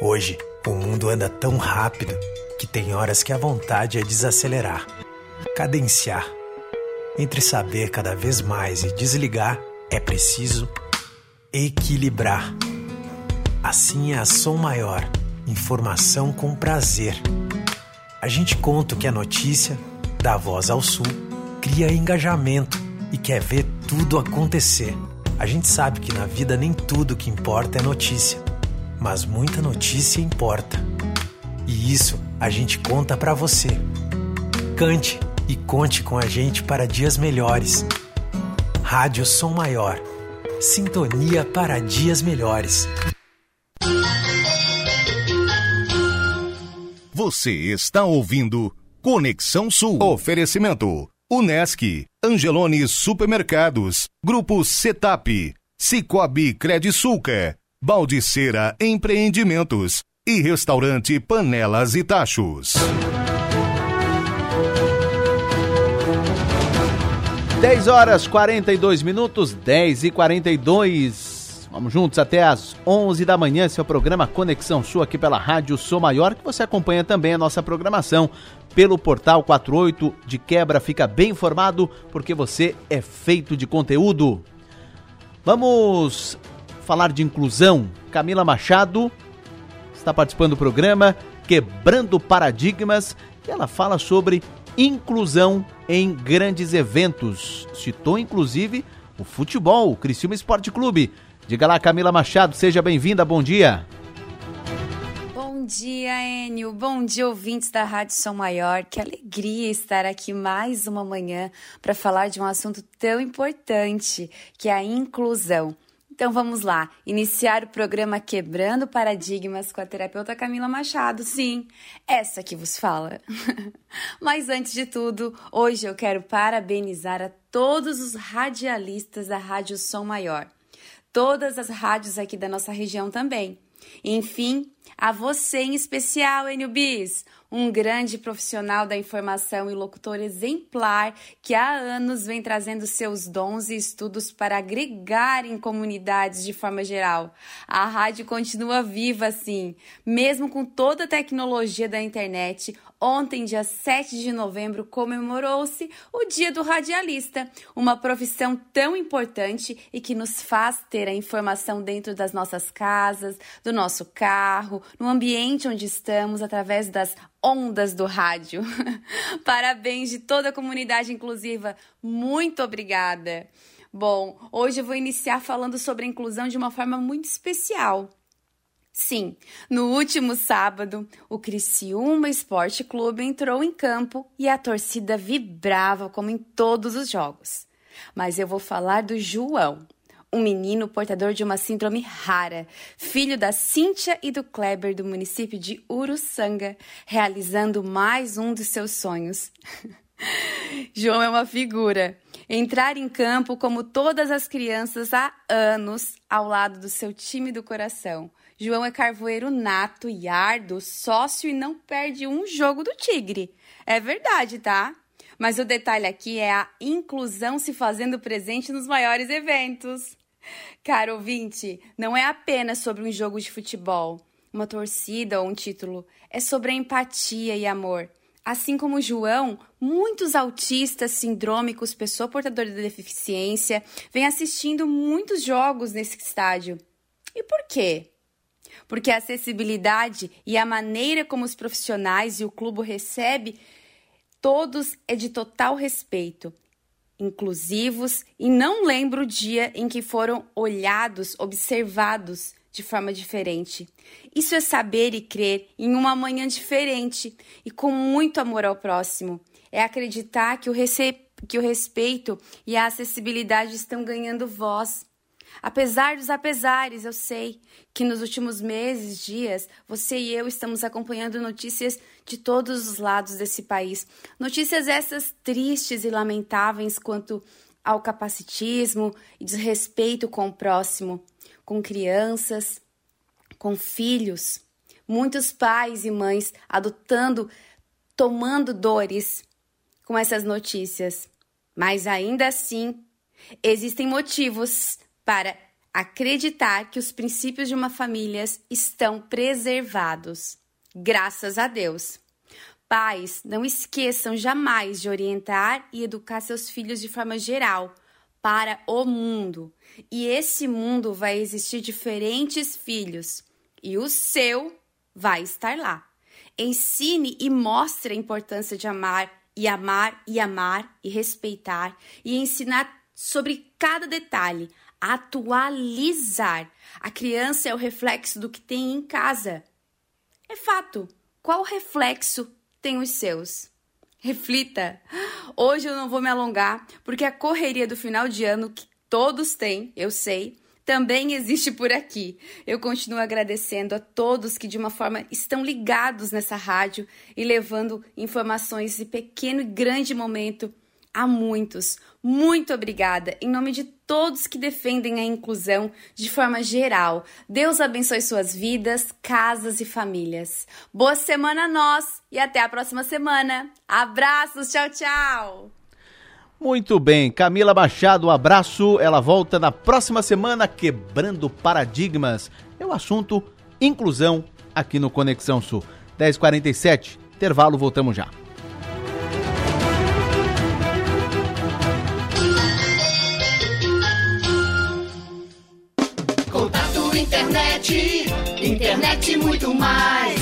Hoje, o mundo anda tão rápido que tem horas que a vontade é desacelerar, cadenciar. Entre saber cada vez mais e desligar, é preciso equilibrar. Assim é a som maior, informação com prazer. A gente conta o que é notícia, dá voz ao sul, cria engajamento e quer ver tudo acontecer. A gente sabe que na vida nem tudo que importa é notícia, mas muita notícia importa. E isso a gente conta para você. Cante e conte com a gente para dias melhores. Rádio Som Maior. Sintonia para dias melhores. Você está ouvindo Conexão Sul. Oferecimento. Unesc, Angelone Supermercados, Grupo Setap, Cicobi Credisulca, Baldiceira Empreendimentos e Restaurante Panelas e Tachos. 10 horas 42 minutos, 10 e 42. Vamos juntos até às 11 da manhã. Esse é programa Conexão Sul aqui pela Rádio Sou Maior, que você acompanha também a nossa programação pelo portal 48 de quebra. Fica bem informado porque você é feito de conteúdo. Vamos falar de inclusão. Camila Machado está participando do programa Quebrando Paradigmas e ela fala sobre inclusão em grandes eventos. Citou inclusive o futebol, o Criciúma Esporte Clube. Diga lá, Camila Machado, seja bem-vinda, bom dia. Dia, Enio. Bom dia, ouvintes da Rádio Som Maior. Que alegria estar aqui mais uma manhã para falar de um assunto tão importante, que é a inclusão. Então vamos lá, iniciar o programa Quebrando Paradigmas com a terapeuta Camila Machado. Sim, essa que vos fala. Mas antes de tudo, hoje eu quero parabenizar a todos os radialistas da Rádio Som Maior. Todas as rádios aqui da nossa região também. Enfim, a você em especial, Enio Bis, um grande profissional da informação e locutor exemplar que há anos vem trazendo seus dons e estudos para agregar em comunidades de forma geral. A rádio continua viva assim, mesmo com toda a tecnologia da internet. Ontem, dia 7 de novembro, comemorou-se o Dia do Radialista, uma profissão tão importante e que nos faz ter a informação dentro das nossas casas, do nosso carro, no ambiente onde estamos, através das ondas do rádio. Parabéns de toda a comunidade inclusiva. Muito obrigada. Bom, hoje eu vou iniciar falando sobre a inclusão de uma forma muito especial. Sim, no último sábado, o Criciúma Esporte Clube entrou em campo e a torcida vibrava como em todos os jogos. Mas eu vou falar do João, um menino portador de uma síndrome rara, filho da Cíntia e do Kleber do município de Uruçanga, realizando mais um dos seus sonhos. João é uma figura. Entrar em campo como todas as crianças há anos, ao lado do seu time do coração. João é carvoeiro nato e árduo, sócio e não perde um jogo do Tigre. É verdade, tá? Mas o detalhe aqui é a inclusão se fazendo presente nos maiores eventos. Caro ouvinte, não é apenas sobre um jogo de futebol, uma torcida ou um título. É sobre a empatia e amor. Assim como João, muitos autistas sindrômicos, pessoa portadora de deficiência, vêm assistindo muitos jogos nesse estádio. E por quê? Porque a acessibilidade e a maneira como os profissionais e o clube recebe todos é de total respeito inclusivos e não lembro o dia em que foram olhados, observados de forma diferente. Isso é saber e crer em uma manhã diferente e com muito amor ao próximo. É acreditar que o, que o respeito e a acessibilidade estão ganhando voz Apesar dos apesares, eu sei que nos últimos meses, dias, você e eu estamos acompanhando notícias de todos os lados desse país. Notícias essas tristes e lamentáveis quanto ao capacitismo e desrespeito com o próximo, com crianças, com filhos. Muitos pais e mães adotando, tomando dores com essas notícias. Mas ainda assim, existem motivos para acreditar que os princípios de uma família estão preservados. Graças a Deus. Pais, não esqueçam jamais de orientar e educar seus filhos de forma geral para o mundo. E esse mundo vai existir diferentes filhos e o seu vai estar lá. Ensine e mostre a importância de amar e amar e amar e respeitar e ensinar sobre cada detalhe atualizar. A criança é o reflexo do que tem em casa. É fato. Qual reflexo tem os seus? Reflita. Hoje eu não vou me alongar, porque a correria do final de ano que todos têm, eu sei, também existe por aqui. Eu continuo agradecendo a todos que de uma forma estão ligados nessa rádio e levando informações de pequeno e grande momento a muitos. Muito obrigada, em nome de todos que defendem a inclusão de forma geral. Deus abençoe suas vidas, casas e famílias. Boa semana a nós e até a próxima semana. Abraços, tchau, tchau. Muito bem, Camila Machado, um abraço. Ela volta na próxima semana quebrando paradigmas. É o assunto inclusão aqui no Conexão Sul. 10:47. Intervalo, voltamos já. Internet, internet muito mais.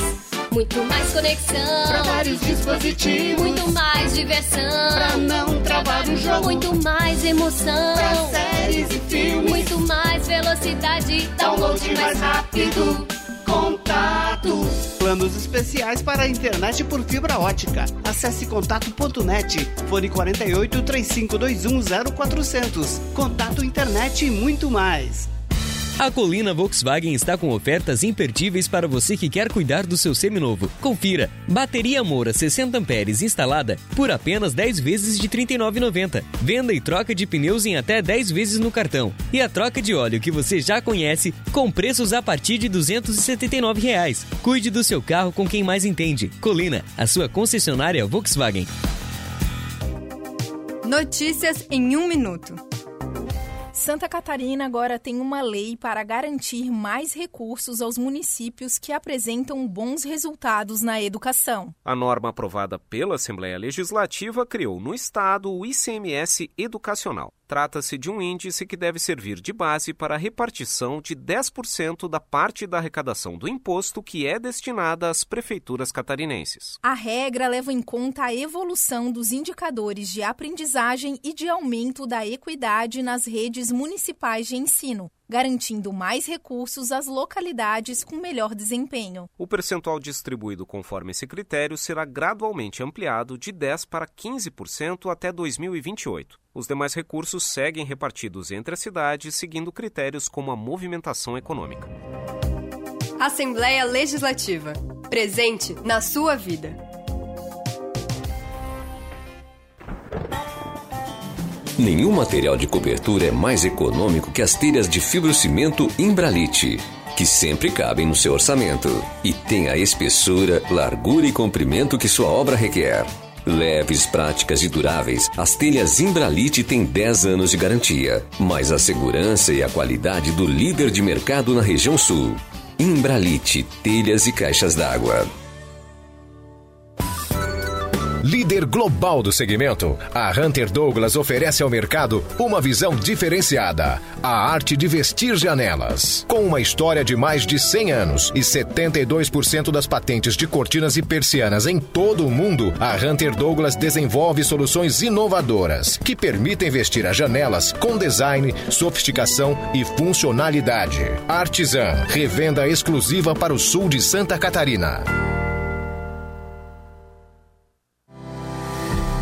Muito mais conexão. Pra vários dispositivos. Muito mais diversão. Pra não travar o jogo. Muito mais emoção. Pra séries e filmes. Muito mais velocidade. Download mais rápido. Contato. Plano mais para a internet por fibra ótica. Acesse contato.net, fone 48 3521 0400. Contato internet e muito mais. A Colina Volkswagen está com ofertas imperdíveis para você que quer cuidar do seu seminovo. Confira: bateria Moura 60 amperes instalada por apenas 10 vezes de R$ 39,90. Venda e troca de pneus em até 10 vezes no cartão. E a troca de óleo que você já conhece com preços a partir de 279 reais. Cuide do seu carro com quem mais entende. Colina, a sua concessionária Volkswagen. Notícias em um minuto. Santa Catarina agora tem uma lei para garantir mais recursos aos municípios que apresentam bons resultados na educação. A norma aprovada pela Assembleia Legislativa criou no Estado o ICMS Educacional. Trata-se de um índice que deve servir de base para a repartição de 10% da parte da arrecadação do imposto que é destinada às prefeituras catarinenses. A regra leva em conta a evolução dos indicadores de aprendizagem e de aumento da equidade nas redes municipais de ensino garantindo mais recursos às localidades com melhor desempenho. O percentual distribuído conforme esse critério será gradualmente ampliado de 10% para 15% até 2028. Os demais recursos seguem repartidos entre as cidades, seguindo critérios como a movimentação econômica. Assembleia Legislativa. Presente na sua vida. Nenhum material de cobertura é mais econômico que as telhas de fibrocimento Imbralite, que sempre cabem no seu orçamento e tem a espessura, largura e comprimento que sua obra requer. Leves, práticas e duráveis, as telhas Imbralite têm 10 anos de garantia, mais a segurança e a qualidade do líder de mercado na região sul. Imbralite, telhas e caixas d'água. Líder global do segmento, a Hunter Douglas oferece ao mercado uma visão diferenciada: a arte de vestir janelas. Com uma história de mais de 100 anos e 72% das patentes de cortinas e persianas em todo o mundo, a Hunter Douglas desenvolve soluções inovadoras que permitem vestir as janelas com design, sofisticação e funcionalidade. Artisan, revenda exclusiva para o sul de Santa Catarina.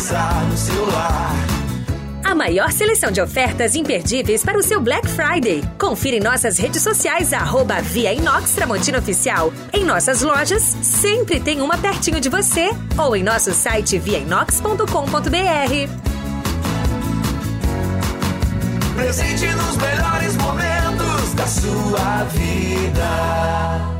No celular. A maior seleção de ofertas imperdíveis para o seu Black Friday. Confira em nossas redes sociais, arroba Via Inox Tramontina Oficial. Em nossas lojas, sempre tem uma pertinho de você. Ou em nosso site viainox.com.br. Presente nos melhores momentos da sua vida.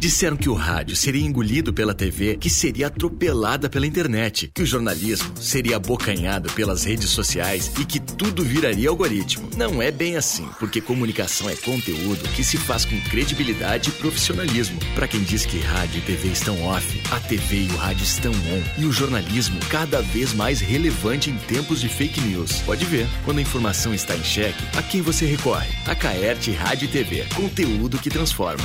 Disseram que o rádio seria engolido pela TV, que seria atropelada pela internet, que o jornalismo seria abocanhado pelas redes sociais e que tudo viraria algoritmo. Não é bem assim, porque comunicação é conteúdo que se faz com credibilidade e profissionalismo. Para quem diz que rádio e TV estão off, a TV e o rádio estão on e o jornalismo cada vez mais relevante em tempos de fake news. Pode ver, quando a informação está em xeque, a quem você recorre? A Caerte Rádio e TV, conteúdo que transforma.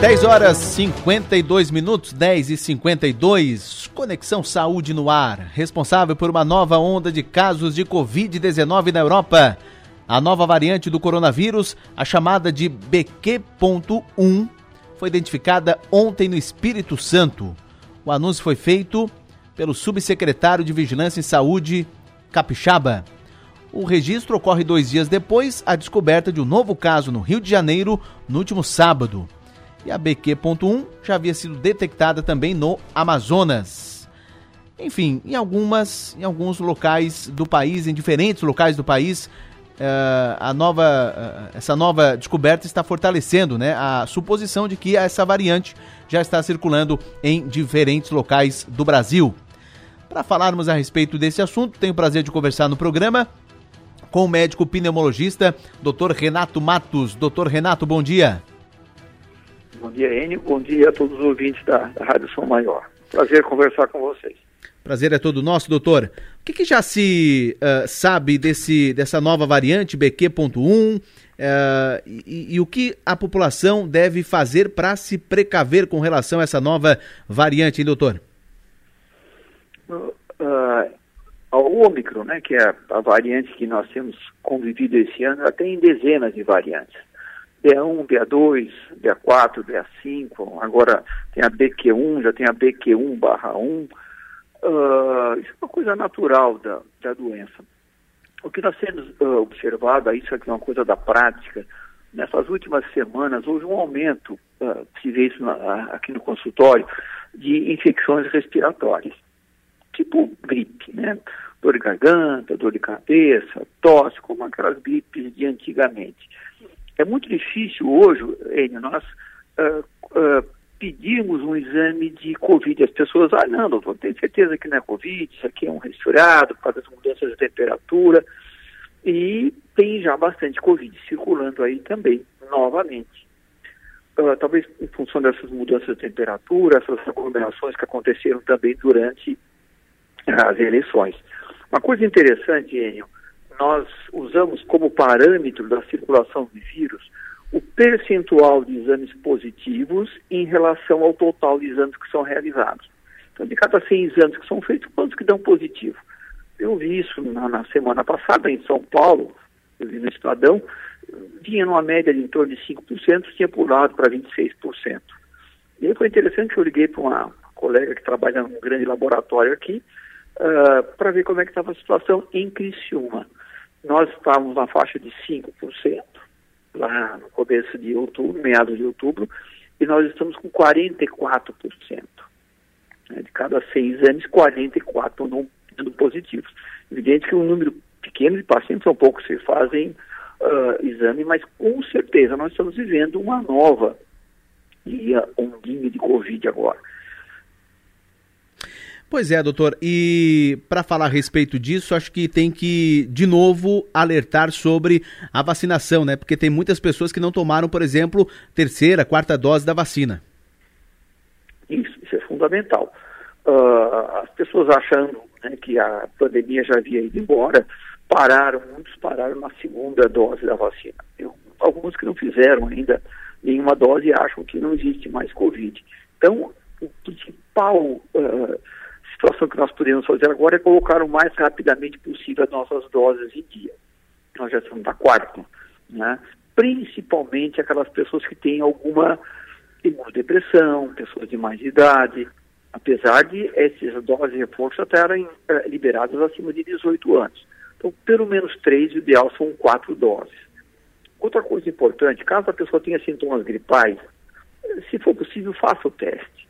10 horas 52 minutos, 10 e 52. Conexão Saúde no ar. Responsável por uma nova onda de casos de Covid-19 na Europa. A nova variante do coronavírus, a chamada de BQ.1, foi identificada ontem no Espírito Santo. O anúncio foi feito pelo subsecretário de Vigilância em Saúde, Capixaba. O registro ocorre dois dias depois a descoberta de um novo caso no Rio de Janeiro no último sábado. E a BQ.1 já havia sido detectada também no Amazonas. Enfim, em algumas, em alguns locais do país, em diferentes locais do país, uh, a nova, uh, essa nova descoberta está fortalecendo né, a suposição de que essa variante já está circulando em diferentes locais do Brasil. Para falarmos a respeito desse assunto, tenho o prazer de conversar no programa com o médico pneumologista, Dr. Renato Matos. Doutor Renato, bom dia. Bom dia, Enio. Bom dia a todos os ouvintes da, da Rádio São Maior. Prazer conversar com vocês. Prazer é todo nosso, doutor. O que, que já se uh, sabe desse, dessa nova variante BQ.1 uh, e, e, o que a população deve fazer para se precaver com relação a essa nova variante, hein, doutor? Uh, a Ômicron, né, que é a variante que nós temos convivido esse ano, ela tem dezenas de variantes. BA1, BA2, BA4, BA5, agora tem a BQ1, já tem a BQ1 barra 1. Uh, isso é uma coisa natural da, da doença. O que nós temos uh, observado, isso aqui é uma coisa da prática, nessas últimas semanas houve um aumento, uh, se vê isso na, aqui no consultório, de infecções respiratórias, tipo gripe, né? Dor de garganta, dor de cabeça, tosse, como aquelas gripes de antigamente. É muito difícil hoje, Enio, nós uh, uh, pedirmos um exame de Covid. As pessoas, ah, não, doutor, tenho certeza que não é Covid, isso aqui é um resfriado por causa das mudanças de temperatura. E tem já bastante Covid circulando aí também, novamente. Uh, talvez em função dessas mudanças de temperatura, essas aglomerações que aconteceram também durante as eleições. Uma coisa interessante, Enio, nós usamos como parâmetro da circulação de vírus o percentual de exames positivos em relação ao total de exames que são realizados. Então, de cada 100 exames que são feitos, quantos que dão positivo? Eu vi isso na, na semana passada em São Paulo, eu vi no Estadão, vinha numa média de em torno de 5%, tinha pulado para 26%. E aí foi interessante que eu liguei para uma colega que trabalha num grande laboratório aqui, uh, para ver como é que estava a situação em Criciúma. Nós estávamos na faixa de 5%, lá no começo de outubro, meados de outubro, e nós estamos com 44%. Né? De cada 100 exames, 44 não sendo positivos. Evidente que um número pequeno de pacientes são poucos que fazem uh, exame, mas com certeza nós estamos vivendo uma nova dia ondinha de Covid agora. Pois é, doutor. E para falar a respeito disso, acho que tem que, de novo, alertar sobre a vacinação, né? Porque tem muitas pessoas que não tomaram, por exemplo, terceira, quarta dose da vacina. Isso, isso é fundamental. Uh, as pessoas achando né, que a pandemia já havia ido embora, pararam, muitos pararam na segunda dose da vacina. Eu, alguns que não fizeram ainda nenhuma dose acham que não existe mais Covid. Então, o principal. Uh, situação que nós podemos fazer agora é colocar o mais rapidamente possível as nossas doses em dia. Nós já estamos na quarta, né? Principalmente aquelas pessoas que têm alguma imunodepressão, pessoas de mais idade, apesar de essas doses de reforço estarem eh, liberadas acima de 18 anos. Então, pelo menos três, o ideal são quatro doses. Outra coisa importante, caso a pessoa tenha sintomas gripais, se for possível, faça o teste.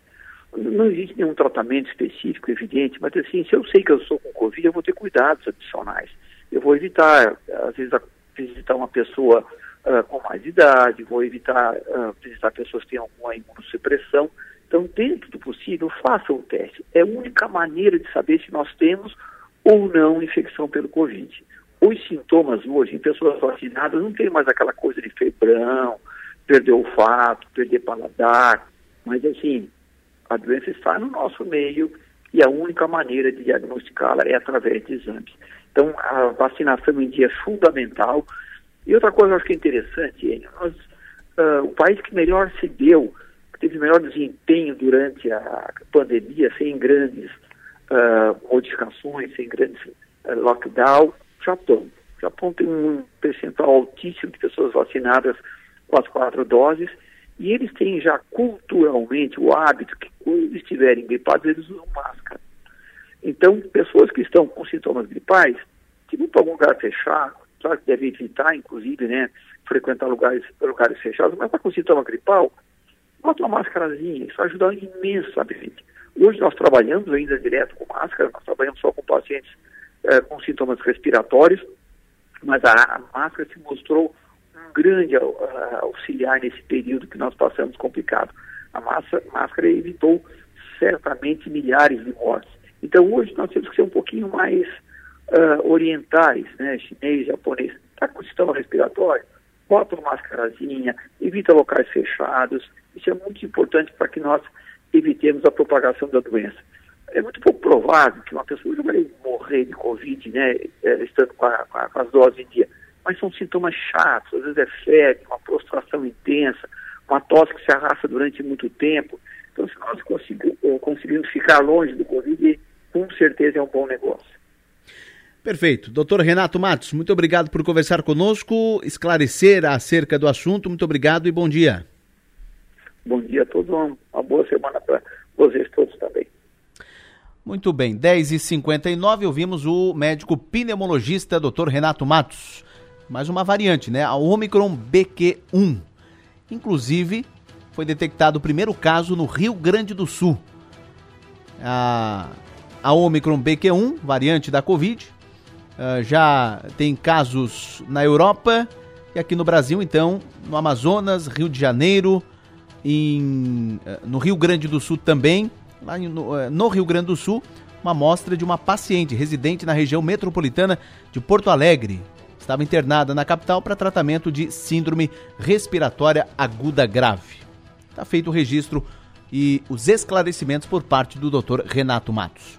Não existe nenhum tratamento específico, evidente, mas assim, se eu sei que eu sou com Covid, eu vou ter cuidados adicionais. Eu vou evitar, às vezes, visitar uma pessoa uh, com mais idade, vou evitar uh, visitar pessoas que têm alguma imunossupressão. Então, dentro do possível, faça o teste. É a única maneira de saber se nós temos ou não infecção pelo Covid. Os sintomas hoje, em pessoas vacinadas, não tem mais aquela coisa de febrão, perder olfato, perder paladar, mas assim, a doença está no nosso meio, e a única maneira de diagnosticá-la é através de exames. Então, a vacinação em dia é fundamental. E outra coisa que eu acho que é interessante, nós, uh, o país que melhor se deu, que teve melhor desempenho durante a pandemia, sem grandes uh, modificações, sem grandes uh, lockdown, Japão. O Japão tem um percentual altíssimo de pessoas vacinadas com as quatro doses e eles têm já culturalmente o hábito que quando estiverem gripados eles usam máscara. Então, pessoas que estão com sintomas gripais, que vão para algum lugar fechado, claro que deve evitar, inclusive, né, frequentar lugares, lugares fechados, mas está com sintoma gripal, bota uma máscarazinha, isso ajuda imensamente. Hoje nós trabalhamos ainda direto com máscara, nós trabalhamos só com pacientes eh, com sintomas respiratórios, mas a, a máscara se mostrou grande uh, auxiliar nesse período que nós passamos complicado. A massa, máscara evitou certamente milhares de mortes. Então hoje nós temos que ser um pouquinho mais uh, orientais, né? Chinês, japonês. Está com sistema respiratório? Bota uma mascarazinha, evita locais fechados. Isso é muito importante para que nós evitemos a propagação da doença. É muito pouco provável que uma pessoa vai morrer de Covid, né, eh, estando com, a, com, as doses em dia. Mas são sintomas chatos, às vezes é febre, uma prostração intensa, uma tosse que se arrasta durante muito tempo. Então, se nós eh, conseguirmos ficar longe do Covid, com certeza é um bom negócio. Perfeito. Doutor Renato Matos, muito obrigado por conversar conosco, esclarecer acerca do assunto. Muito obrigado e bom dia. Bom dia a todos, uma boa semana para vocês todos também. Muito bem, 10h59 ouvimos o médico pneumologista Dr. Renato Matos. Mais uma variante, né? A Omicron BQ1. Inclusive, foi detectado o primeiro caso no Rio Grande do Sul. A, a Omicron BQ1, variante da Covid, uh, já tem casos na Europa e aqui no Brasil, então, no Amazonas, Rio de Janeiro, em, uh, no Rio Grande do Sul também lá no, eh, no Rio Grande do Sul, uma amostra de uma paciente residente na região metropolitana de Porto Alegre. Estava internada na capital para tratamento de síndrome respiratória aguda grave. Está feito o registro e os esclarecimentos por parte do Dr. Renato Matos.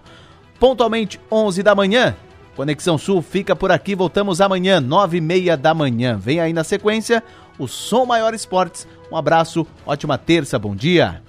Pontualmente 11 da manhã, Conexão Sul fica por aqui. Voltamos amanhã, 9 e meia da manhã. Vem aí na sequência o Som Maior Esportes. Um abraço, ótima terça, bom dia.